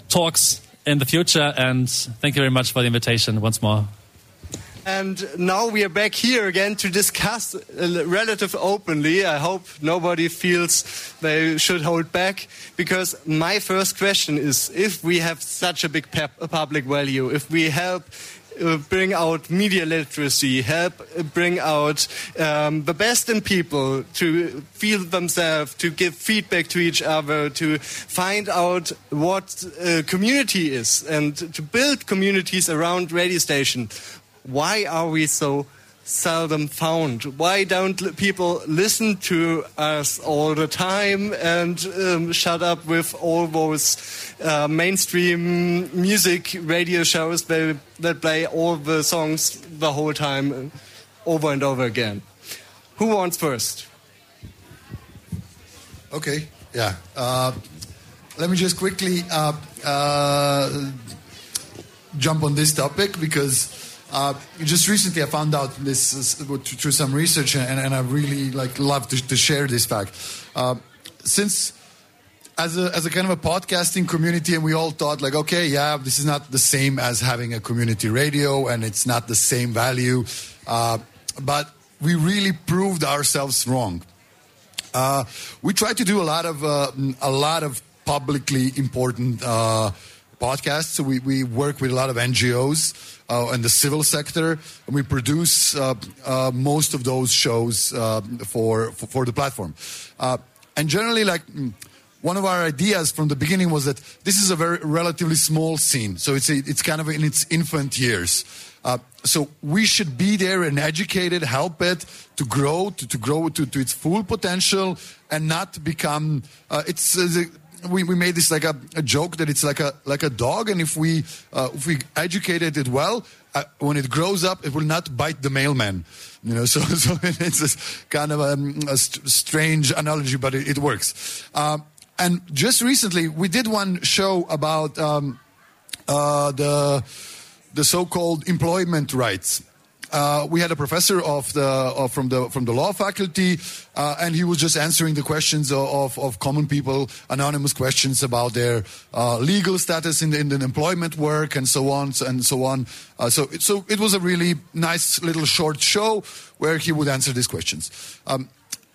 talks in the future. And thank you very much for the invitation once more. And now we are back here again to discuss uh, relative openly. I hope nobody feels they should hold back because my first question is if we have such a big public value, if we help uh, bring out media literacy, help uh, bring out um, the best in people to feel themselves, to give feedback to each other, to find out what uh, community is, and to build communities around radio station. Why are we so seldom found. Why don't people listen to us all the time and um, shut up with all those uh, mainstream music radio shows that, that play all the songs the whole time over and over again? Who wants first? Okay, yeah. Uh, let me just quickly uh, uh jump on this topic because uh, just recently, I found out this through some research, and, and I really like love to, to, share this fact. Uh, since as a as a kind of a podcasting community, and we all thought like, okay, yeah, this is not the same as having a community radio, and it's not the same value, uh, but we really proved ourselves wrong. Uh, we try to do a lot of uh, a lot of publicly important uh, podcasts. So we, we work with a lot of NGOs uh, in the civil sector, and we produce uh, uh, most of those shows uh, for, for, for the platform. Uh, and generally, like. mm, One of our ideas from the beginning was that this is a very relatively small scene, so it's a, it's kind of in its infant years. Uh, so we should be there and educate it, help it to grow, to, to grow to, to its full potential, and not become. It's the, we, we made this like a, a joke that it's like a like a dog, and if we uh, if we educated it well, uh, when it grows up, it will not bite the mailman. You know, (laughs) so so it's this kind of um, a st- strange analogy, but it, it works. Um, and just recently, we did one show about um, uh, the the so-called employment rights. Uh, we had a professor of the of, from the from the law faculty, uh, and he was just answering the questions of, of, common people, anonymous questions about their uh, legal status in the, in the employment work and so on and so on. Uh, so it, so it was a really nice little short show where he would answer these questions. Um,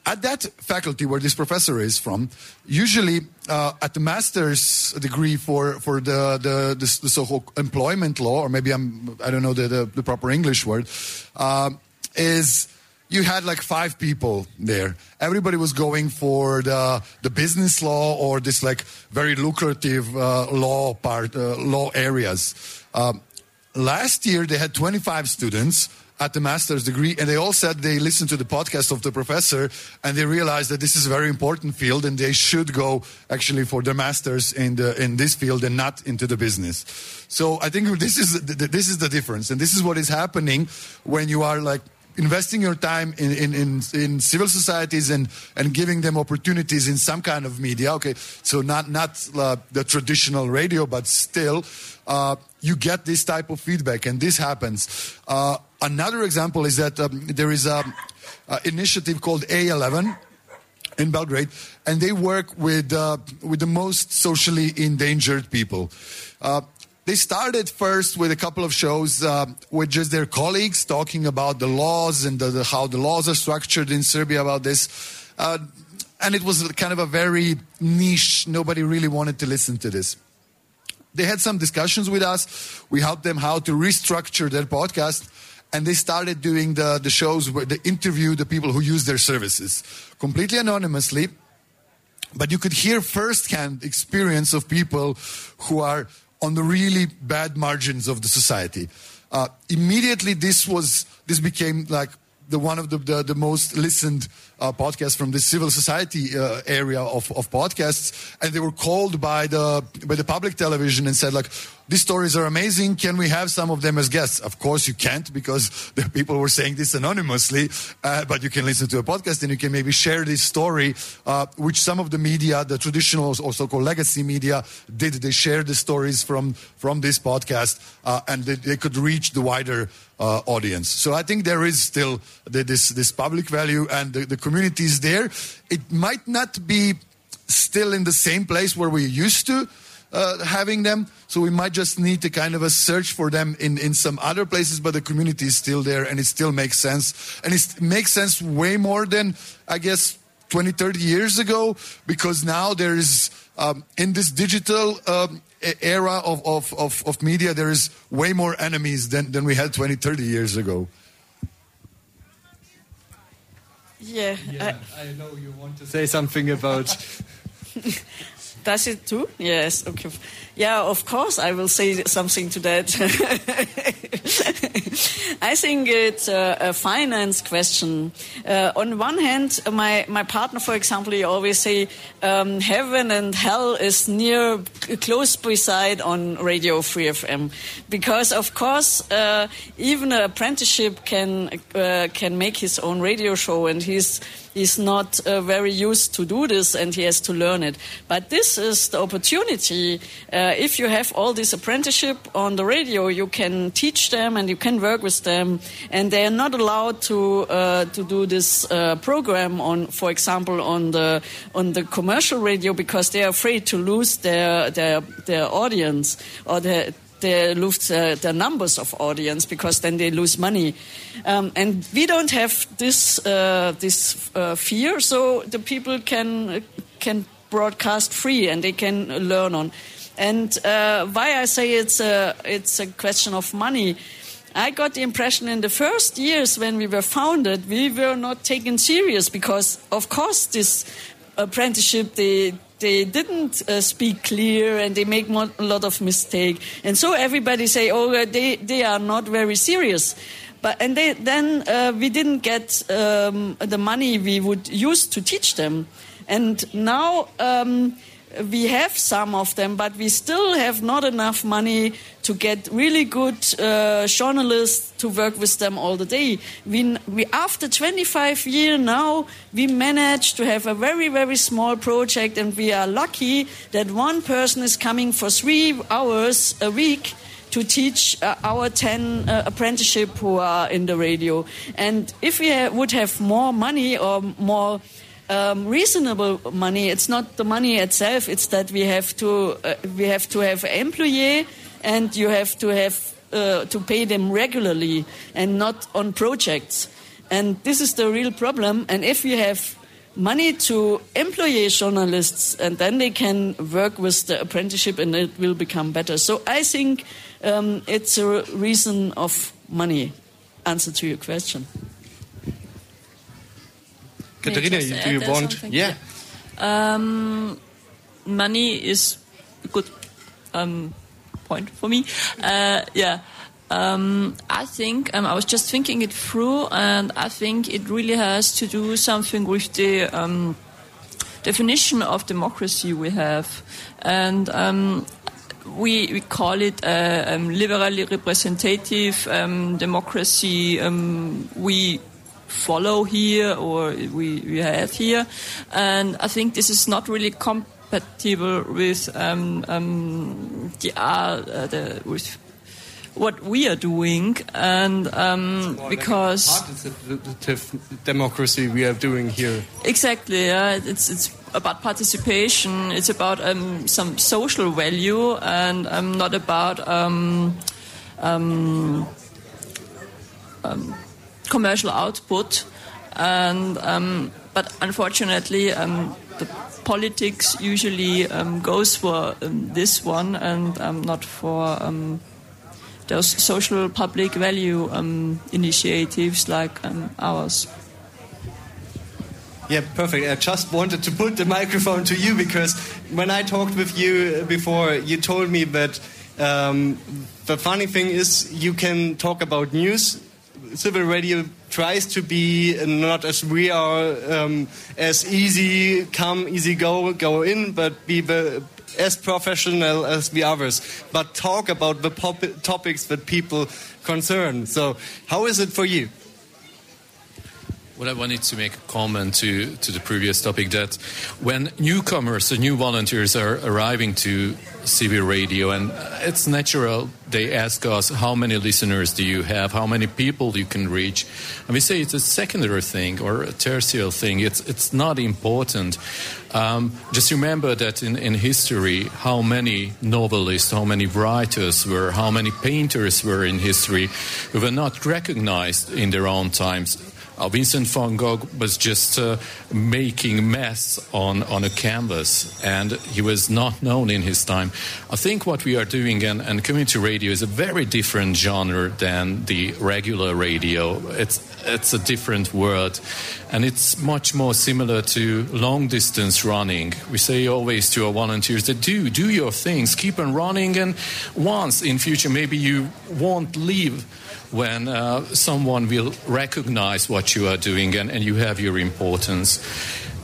at that faculty where this professor is from, usually uh, at the master's degree for, for the, the, the, the so-called employment law, or maybe I'm, I don't know the, the, the proper English word, uh, is you had like five people there. Everybody was going for the, the business law or this like very lucrative uh, law part, uh, law areas. Um, last year they had 25 students at the master's degree and they all said they listened to the podcast of the professor and they realized that this is a very important field and they should go actually for their masters in the in this field and not into the business so i think this is the, this is the difference and this is what is happening when you are like investing your time in, in, in, in civil societies and, and giving them opportunities in some kind of media. Okay, so not, not uh, the traditional radio, but still, uh, you get this type of feedback, and this happens. Uh, another example is that um, there is an initiative called A11 in Belgrade, and they work with uh, with the most socially endangered people. Uh, they started first with a couple of shows uh, with just their colleagues talking about the laws and the, the, how the laws are structured in Serbia about this. Uh, and it was kind of a very niche, nobody really wanted to listen to this. They had some discussions with us. We helped them how to restructure their podcast. And they started doing the, the shows where they interview the people who use their services completely anonymously. But you could hear firsthand experience of people who are on the really bad margins of the society. Uh, immediately, this was this became like the one of the the, the most listened uh, podcasts from the civil society uh, area of, of podcasts, and they were called by the by the public television and said like. These stories are amazing. Can we have some of them as guests? Of course, you can't because the people were saying this anonymously. Uh, but you can listen to a podcast and you can maybe share this story, uh, which some of the media, the traditional or so-called legacy media, did. They shared the stories from from this podcast, uh, and they, they, could reach the wider uh, audience. So I think there is still the, this this public value, and the, the community is there. It might not be still in the same place where we used to uh, having them. So we might just need to kind of a search for them in, in some other places, but the community is still there and it still makes sense. And it makes sense way more than, I guess, 20, 30 years ago, because now there is, um, in this digital um, era of, of, of, of media, there is way more enemies than, than we had 20, 30 years ago. Yeah. Yeah, I know you want to say something about. (laughs) Does it too? Yes. Okay. Yeah, of course I will say something to that. (laughs) I think it's a, a finance question. Uh, on one hand, my, my partner, for example, he always say um, heaven and hell is near, close beside on Radio Free FM, because of course uh, even an apprenticeship can uh, can make his own radio show, and he's he's not uh, very used to do this and he has to learn it. But this is the opportunity. Uh, if you have all this apprenticeship on the radio, you can teach them and you can work with them, and they are not allowed to uh, to do this uh, program on, for example, on the on the commercial radio because they are afraid to lose their their their audience or their they lose uh, the numbers of audience because then they lose money. Um, and we don't have this uh, this uh, fear, so the people can can broadcast free and they can learn on. And uh, why I say it's a it's a question of money. I got the impression in the first years when we were founded, we were not taken serious because, of course, this apprenticeship they they didn't uh, speak clear and they make a lot of mistake. And so everybody say oh uh, they they are not very serious. But and they, then uh, we didn't get um, the money we would use to teach them. And now um, we have some of them, but we still have not enough money to get really good uh, journalists to work with them all the day. We, we, after 25 years now, we managed to have a very, very small project, and we are lucky that one person is coming for three hours a week to teach uh, our 10 uh, apprenticeship who are in the radio. And if we ha would have more money or more um, reasonable money. It's not the money itself. It's that we have to uh, we have to have employee, and you have to have uh, to pay them regularly and not on projects. And this is the real problem. And if you have money to employ journalists, and then they can work with the apprenticeship, and it will become better. So I think um, it's a reason of money. Answer to your question. Katharina, you, do you want? Yeah. Um, money is a good um, point for me. Uh, yeah. Um, I think um, I was just thinking it through, and I think it really has to do something with the um, definition of democracy we have, and um, we, we call it a um, liberally representative um, democracy. we follow here or we, we have here. And I think this is not really compatible with um, um, the, uh, the with what we are doing, and um, because participative democracy we are doing here. Exactly, yeah. It's it's about participation. It's about um, some social value, and um, not about um, um, um commercial output. And um, but unfortunately, um, the politics usually um, goes for um, this one and um, not for those social public value initiatives like ours. Yeah, perfect. I just wanted to put the microphone to you because when I talked with you before, you told me that um, the funny thing is you can talk about news civil radio tries to be not as we are um, as easy come easy go go in but be as professional as the others but talk about the topics that people concern. So how is it for you well, I wanted to make a comment to, to the previous topic that when newcomers, the new volunteers are arriving to CB radio, and it's natural they ask us, How many listeners do you have? How many people you can reach? And we say it's a secondary thing or a tertiary thing. It's, it's not important. Um, just remember that in, in history, how many novelists, how many writers were, how many painters were in history who were not recognized in their own times uh, Vincent van Gogh was just uh, making mess on, on a canvas, and he was not known in his time. I think what we are doing, and, and community radio is a very different genre than the regular radio. It's it's a different world, and it's much more similar to long distance running. We say always to our volunteers that do do your things, keep on running, and once in future maybe you won't leave when uh, someone will recognize what you are doing and, and you have your importance.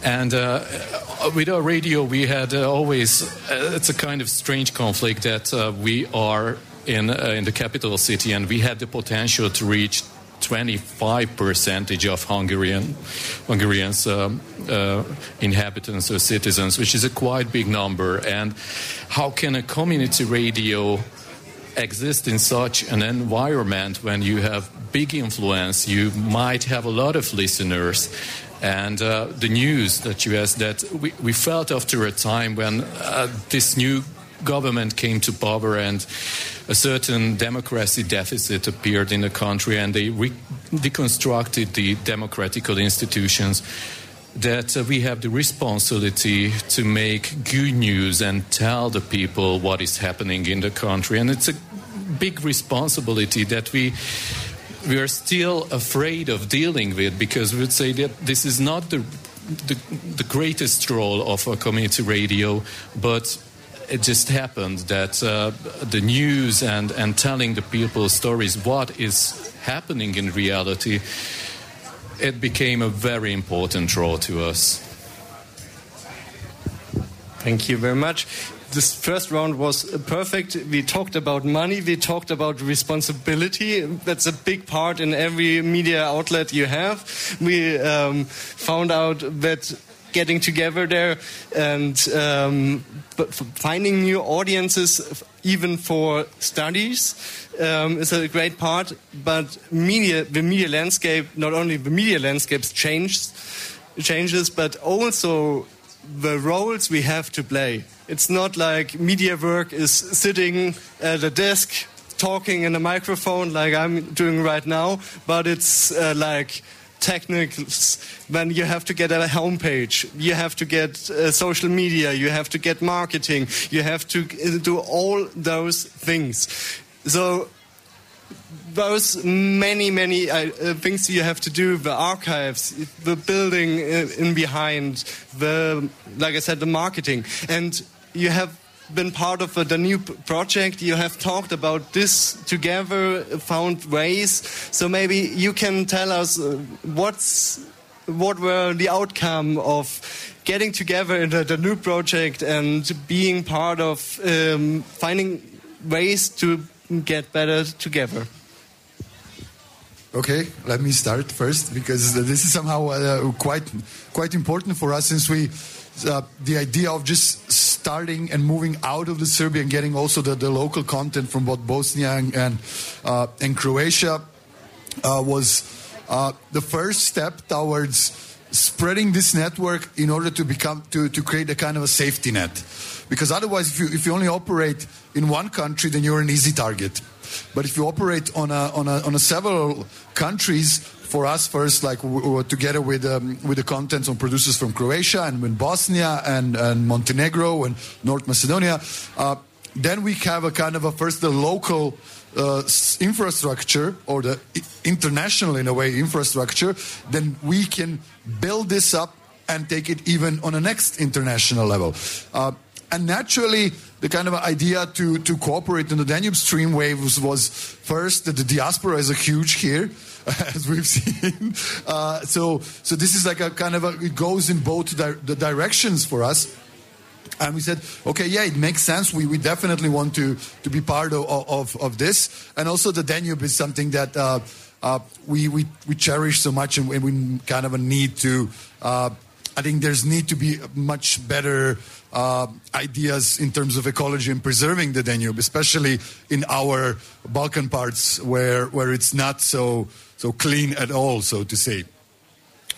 And uh, with our radio, we had uh, always, uh, it's a kind of strange conflict that uh, we are in, uh, in the capital city and we had the potential to reach 25 percentage of Hungarian Hungarians um, uh, inhabitants or citizens, which is a quite big number. And how can a community radio exist in such an environment when you have big influence? You might have a lot of listeners. And uh, the news that you asked that we, we felt after a time when uh, this new government came to power and a certain democracy deficit appeared in the country and they re- deconstructed the democratical institutions that uh, we have the responsibility to make good news and tell the people what is happening in the country. And it's a big responsibility that we we are still afraid of dealing with because we would say that this is not the the, the greatest role of a community radio but it just happened that uh, the news and, and telling the people stories what is happening in reality it became a very important role to us Thank you very much. This first round was perfect. We talked about money, we talked about responsibility. That's a big part in every media outlet you have. We um, found out that getting together there and um, finding new audiences, even for studies, um, is a great part. But media, the media landscape, not only the media landscapes changed, changes, but also the roles we have to play. It's not like media work is sitting at a desk talking in a microphone like I'm doing right now, but it's uh, like technicals when you have to get a homepage, you have to get uh, social media, you have to get marketing, you have to uh, do all those things. So those many many uh, uh, things you have to do the archives the building uh, in behind the like i said the marketing and you have been part of the new project. You have talked about this together found ways. So maybe you can tell us uh, what's what were the outcome of getting together in the, the new project and being part of um, finding ways to get better together? Okay, let me start first because this is somehow uh, quite quite important for us since we uh, the idea of just starting and moving out of the Serbia and getting also the, the local content from both Bosnia and and, uh, and Croatia uh, was uh, the first step towards spreading this network in order to become to, to create a kind of a safety net. Because otherwise if you if you only operate in one country then you're an easy target. But if you operate on a, on a, on a several countries, for us first, like together with um, with the contents on producers from Croatia and in Bosnia and, and Montenegro and North Macedonia, uh, then we have a kind of a first the local uh, infrastructure or the international in a way infrastructure. Then we can build this up and take it even on a next international level. Uh, and naturally, the kind of idea to, to cooperate in the Danube Streamwaves was first that the diaspora is a huge here, (laughs) as we've seen. Uh, so, so this is like a kind of a, it goes in both di- the directions for us. And we said, okay, yeah, it makes sense. We, we definitely want to, to be part of, of, of this. And also the Danube is something that uh, uh, we, we, we cherish so much and we, kind of a need to, uh, I think there's need to be much better uh, ideas in terms of ecology and preserving the Danube, especially in our Balkan parts where, where it's not so, so clean at all, so to say.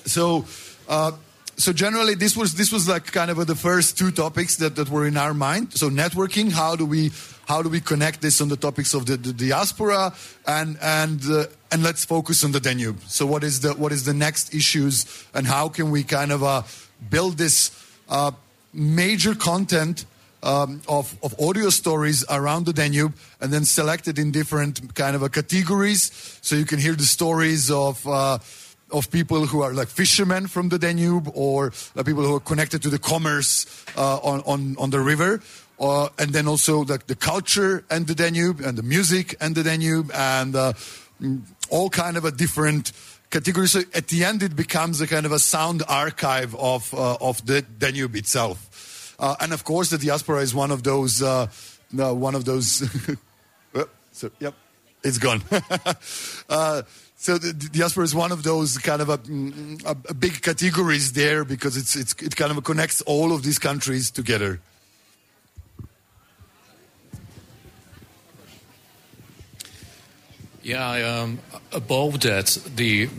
So, uh, so generally, this was this was like kind of the first two topics that, that were in our mind. So networking, how do we how do we connect this on the topics of the, the diaspora, and and uh, and let's focus on the Danube. So what is the what is the next issues, and how can we kind of uh, build this uh, major content um, of, of audio stories around the Danube and then selected in different kind of categories. So you can hear the stories of, uh, of people who are like fishermen from the Danube or people who are connected to the commerce uh, on, on, on the river. Uh, and then also like the culture and the Danube and the music and the Danube and uh, mm, all kind of a different categories. So at the end, it becomes a kind of a sound archive of, uh, of the Danube itself. Uh, and of course, the diaspora is one of those. Uh, no, one of those. (laughs) So, yep, it's gone. (laughs) uh, so the, the diaspora is one of those kind of a, mm, a, a big categories there because it's, it's it kind of connects all of these countries together. Yeah, um, above that, the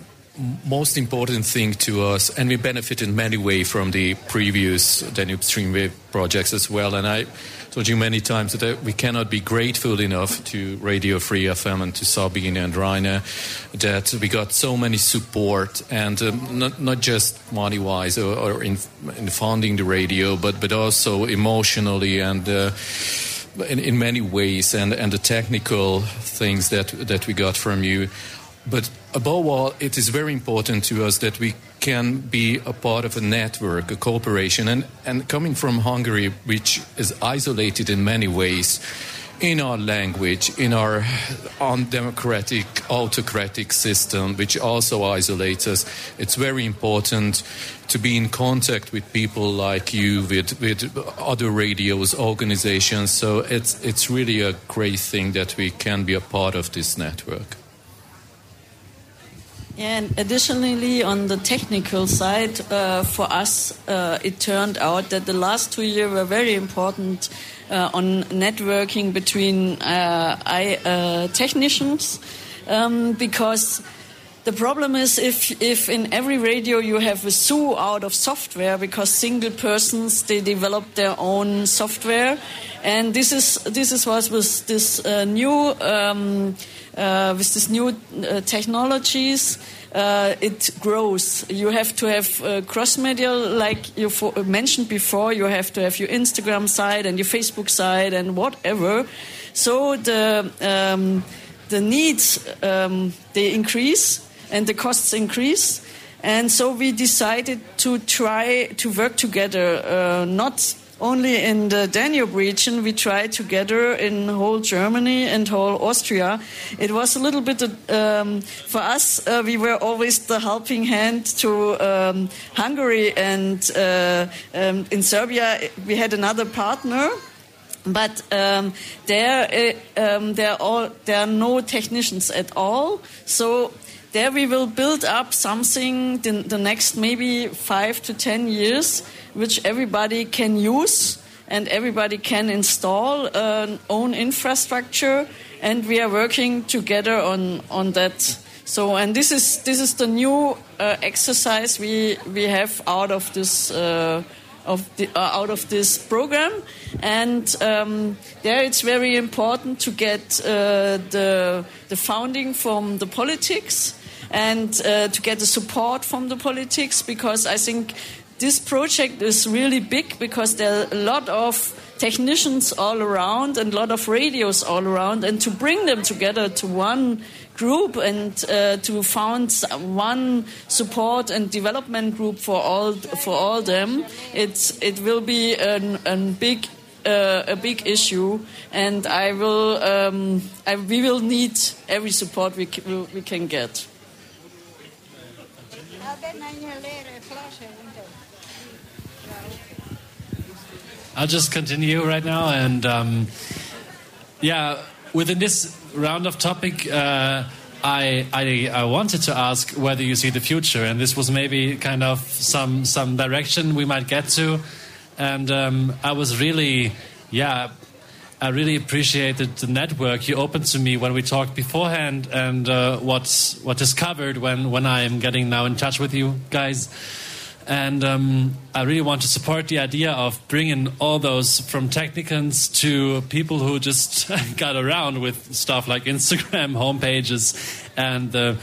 most important thing to us, and we benefit in many ways from the previous Danube Streamwave projects as well. And I told you many times that we cannot be grateful enough to Radio Free FM and to Sabine and Rainer that we got so many support and um, not, not just money wise or, or in, in, funding the radio, but, but also emotionally and. Uh, in, in many ways, and, and the technical things that that we got from you, but above all, it is very important to us that we can be a part of a network, a cooperation. And, and coming from Hungary, which is isolated in many ways, in our language, in our undemocratic, autocratic system, which also isolates us, it's very important to be in contact with people like you, with, with other radios, organizations. So it's, it's really a great thing that we can be a part of this network. And additionally, on the technical side, uh, for us, uh, it turned out that the last two years were very important uh, on networking between uh, I, uh, technicians um, because the problem is if, if in every radio you have a zoo out of software because single persons they develop their own software and this is this is what was this uh, new um, uh, with these new uh, technologies, uh, it grows. You have to have uh, cross media, like you mentioned before. You have to have your Instagram side and your Facebook side and whatever. So the um, the needs um, they increase and the costs increase. And so we decided to try to work together, uh, not only in the Danube region. We tried together in whole Germany and whole Austria. It was a little bit um, for us. Uh, we were always the helping hand to um, Hungary and uh, um, in Serbia. We had another partner. But um, there, uh, um, there, are all, there are no technicians at all. So there we will build up something the, the next maybe five to ten years which everybody can use and everybody can install an own infrastructure and we are working together on on that. So and this is this is the new uh, exercise we we have out of this uh, of the, uh, out of this program. And um, there it's very important to get uh, the the founding from the politics and uh, to get the support from the politics because I think this project is really big because there are a lot of technicians all around and a lot of radios all around, and to bring them together to one group and uh, to found one support and development group for all for all them, it's it will be an, an big uh, a big issue, and I will um, I, we will need every support we, we can get. I'll just continue right now, and um, yeah, within this round of topic, uh, I, I, I wanted to ask whether you see the future, and this was maybe kind of some some direction we might get to, and um, I was really, yeah. I really appreciated the network you opened to me when we talked beforehand, and uh, what's what discovered when when I am getting now in touch with you guys. And um, I really want to support the idea of bringing all those from technicians to people who just (laughs) got around with stuff like Instagram (laughs) homepages and the,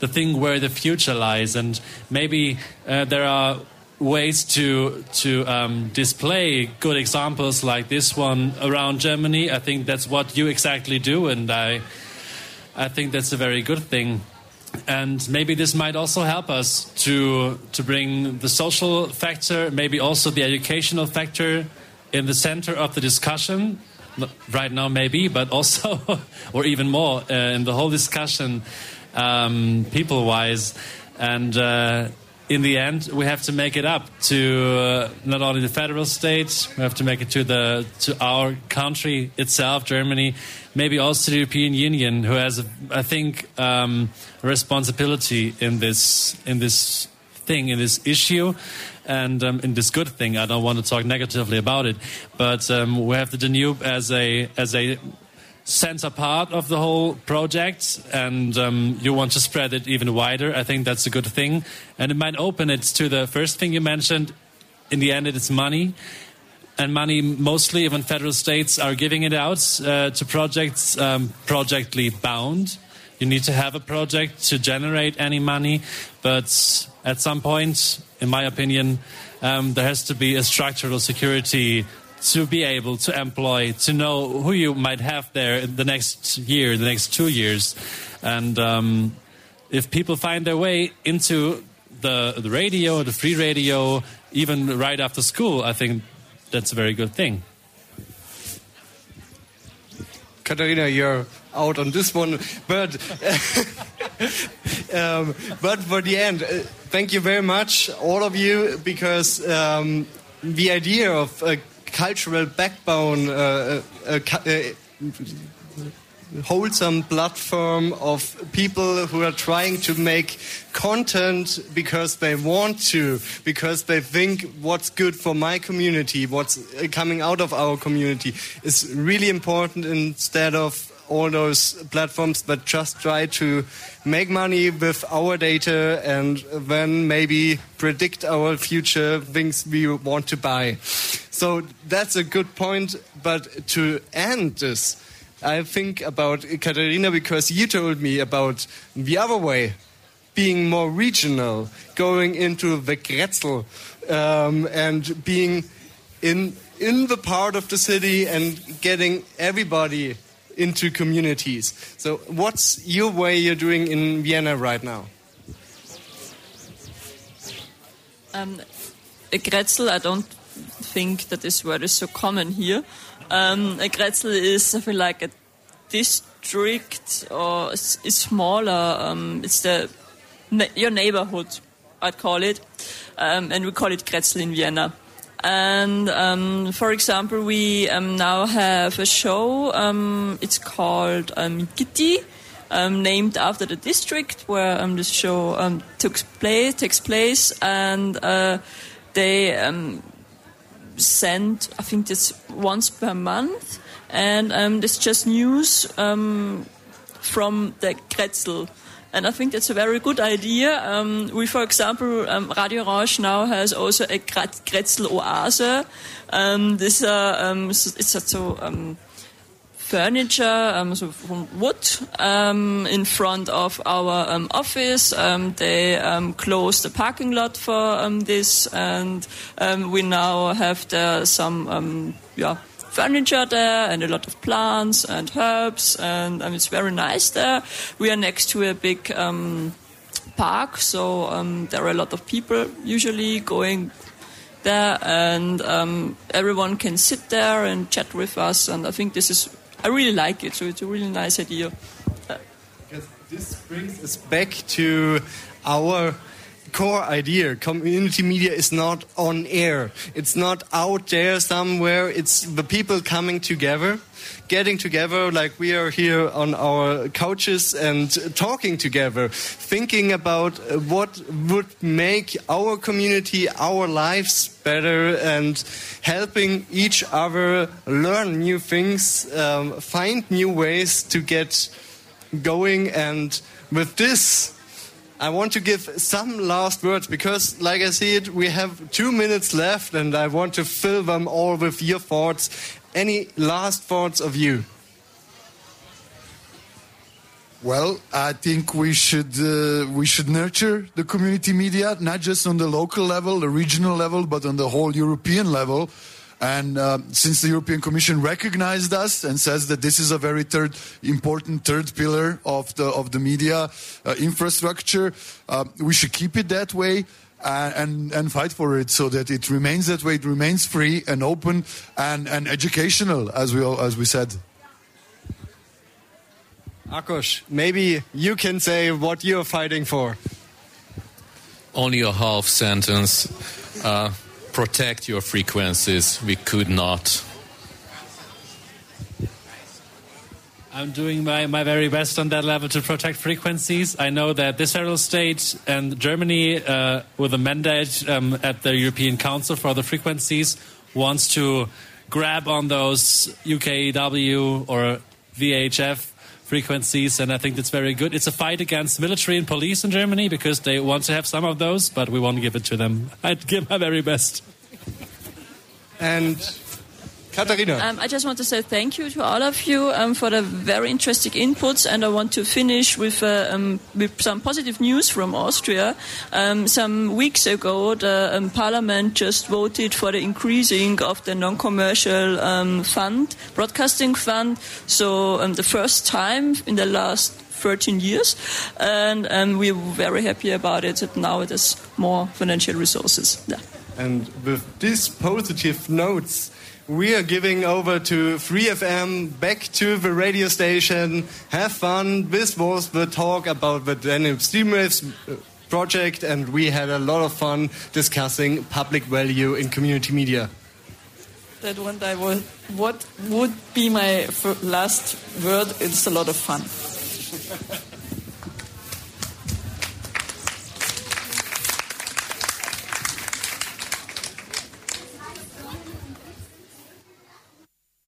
the thing where the future lies. And maybe uh, there are ways to to um, display good examples like this one around Germany. I think that's what you exactly do, and I I think that's a very good thing and maybe this might also help us to to bring the social factor, maybe also the educational factor, in the center of the discussion. Right now, maybe, but also, (laughs) or even more, uh, in the whole discussion, um, people-wise, and uh, in the end, we have to make it up to uh, not only the federal states, we have to make it to the to our country itself, Germany, maybe also the European Union, who has, I think, um, responsibility in this in this thing, in this issue, and um, in this good thing. I don't want to talk negatively about it, but um, we have the Danube as a as a center part of the whole project and um, you want to spread it even wider, I think that's a good thing. And it might open it to the first thing you mentioned. In the end, it's money. And money, mostly even federal states are giving it out uh, to projects um, projectly bound. You need to have a project to generate any money, but at some point, in my opinion, um, there has to be a structural security to be able to employ, to know who you might have there in the next year, the next two years. And um, if people find their way into the, the radio, the free radio, even right after school, I think that's a very good thing. Katharina, you're out on this one, but (laughs) um, but for the end, uh, thank you very much, all of you, because um, the idea of uh, cultural backbone, uh, a, a, a wholesome platform of people who are trying to make content because they want to, because they think what's good for my community, what's uh, coming out of our community is really important instead of all those platforms that just try to make money with our data and then maybe predict our future things we want to buy. So that's a good point. But to end this, I think about Katharina because you told me about the other way, being more regional, going into the Grätzl um, and being in in the part of the city and getting everybody into communities. So, what's your way you're doing in Vienna right now? Um, a Grätzl, I don't think that this word is so common here. Um, a Grätzl is something like a district or is smaller. Um, it's the your neighborhood, I'd call it, um, and we call it Grätzl in Vienna. And um, for example, we um, now have a show. Um, it's called um, Gitti, um, named after the district where um, this show um, took place. Takes place, and uh, they um, send. I think it's once per month, and um, it's just news um, from the Grätzl and I think that's a very good idea. Um, we, for example, um, Radio Orange now has also a Grätzl Oase. Um, this uh, um, it's a so um, furniture, um, so from wood, um, in front of our um, office. Um, they um, closed the parking lot for um, this, and we now have there some, yeah furniture there and a lot of plants and herbs, and um, it's very nice there. We are next to a big um, park, so um, there are a lot of people usually going there, and um, everyone can sit there and chat with us. And I think this is, I really like it, so it's a really nice idea. Because this brings us back to our core idea. Community media is not on air. It's not out there somewhere. It's the people coming together, getting together like we are here on our couches and talking together, thinking about what would make our community, our lives better and helping each other learn new things, um, find new ways to get going. And with this, I want to give some last words because, like I said, we have two minutes left and I want to fill them all with your thoughts. Any last thoughts of you? Well, I think we should uh, we should nurture the community media, not just on the local level, the regional level, but on the whole European level. And uh, since the European Commission recognized us and says that this is a very third important third pillar of the of the media uh, infrastructure, uh, we should keep it that way. Uh, and and fight for it so that it remains that way. It remains free and open and, and educational, as we as we said. Ákos, maybe you can say what you're fighting for. only a half sentence. Protect your frequencies. We could not. I'm doing my, my very best on that level to protect frequencies. I know that this federal state and Germany, uh, with a mandate um, at the European Council for the frequencies, wants to grab on those UKW or VHF frequencies, and I think that's very good. It's a fight against military and police in Germany because they want to have some of those, but we won't give it to them. I'd give my very best. And Katharina. Um, I just want to say thank you to all of you um, for the very interesting inputs, and I want to finish with, uh, um, with some positive news from Austria. Um, some weeks ago, the um, Parliament just voted for the increasing of the non-commercial um, fund, broadcasting fund. So the first time in the last 13 years, and we're very happy about it. That now it has more financial resources. Yeah. And with these positive notes we are giving over to free FM, back to the radio station. Have fun. This was the talk about the Danube Streamwaves uh, project, and we had a lot of fun discussing public value in community media. That one, I was, what would be my last word? It's a lot of fun. (laughs)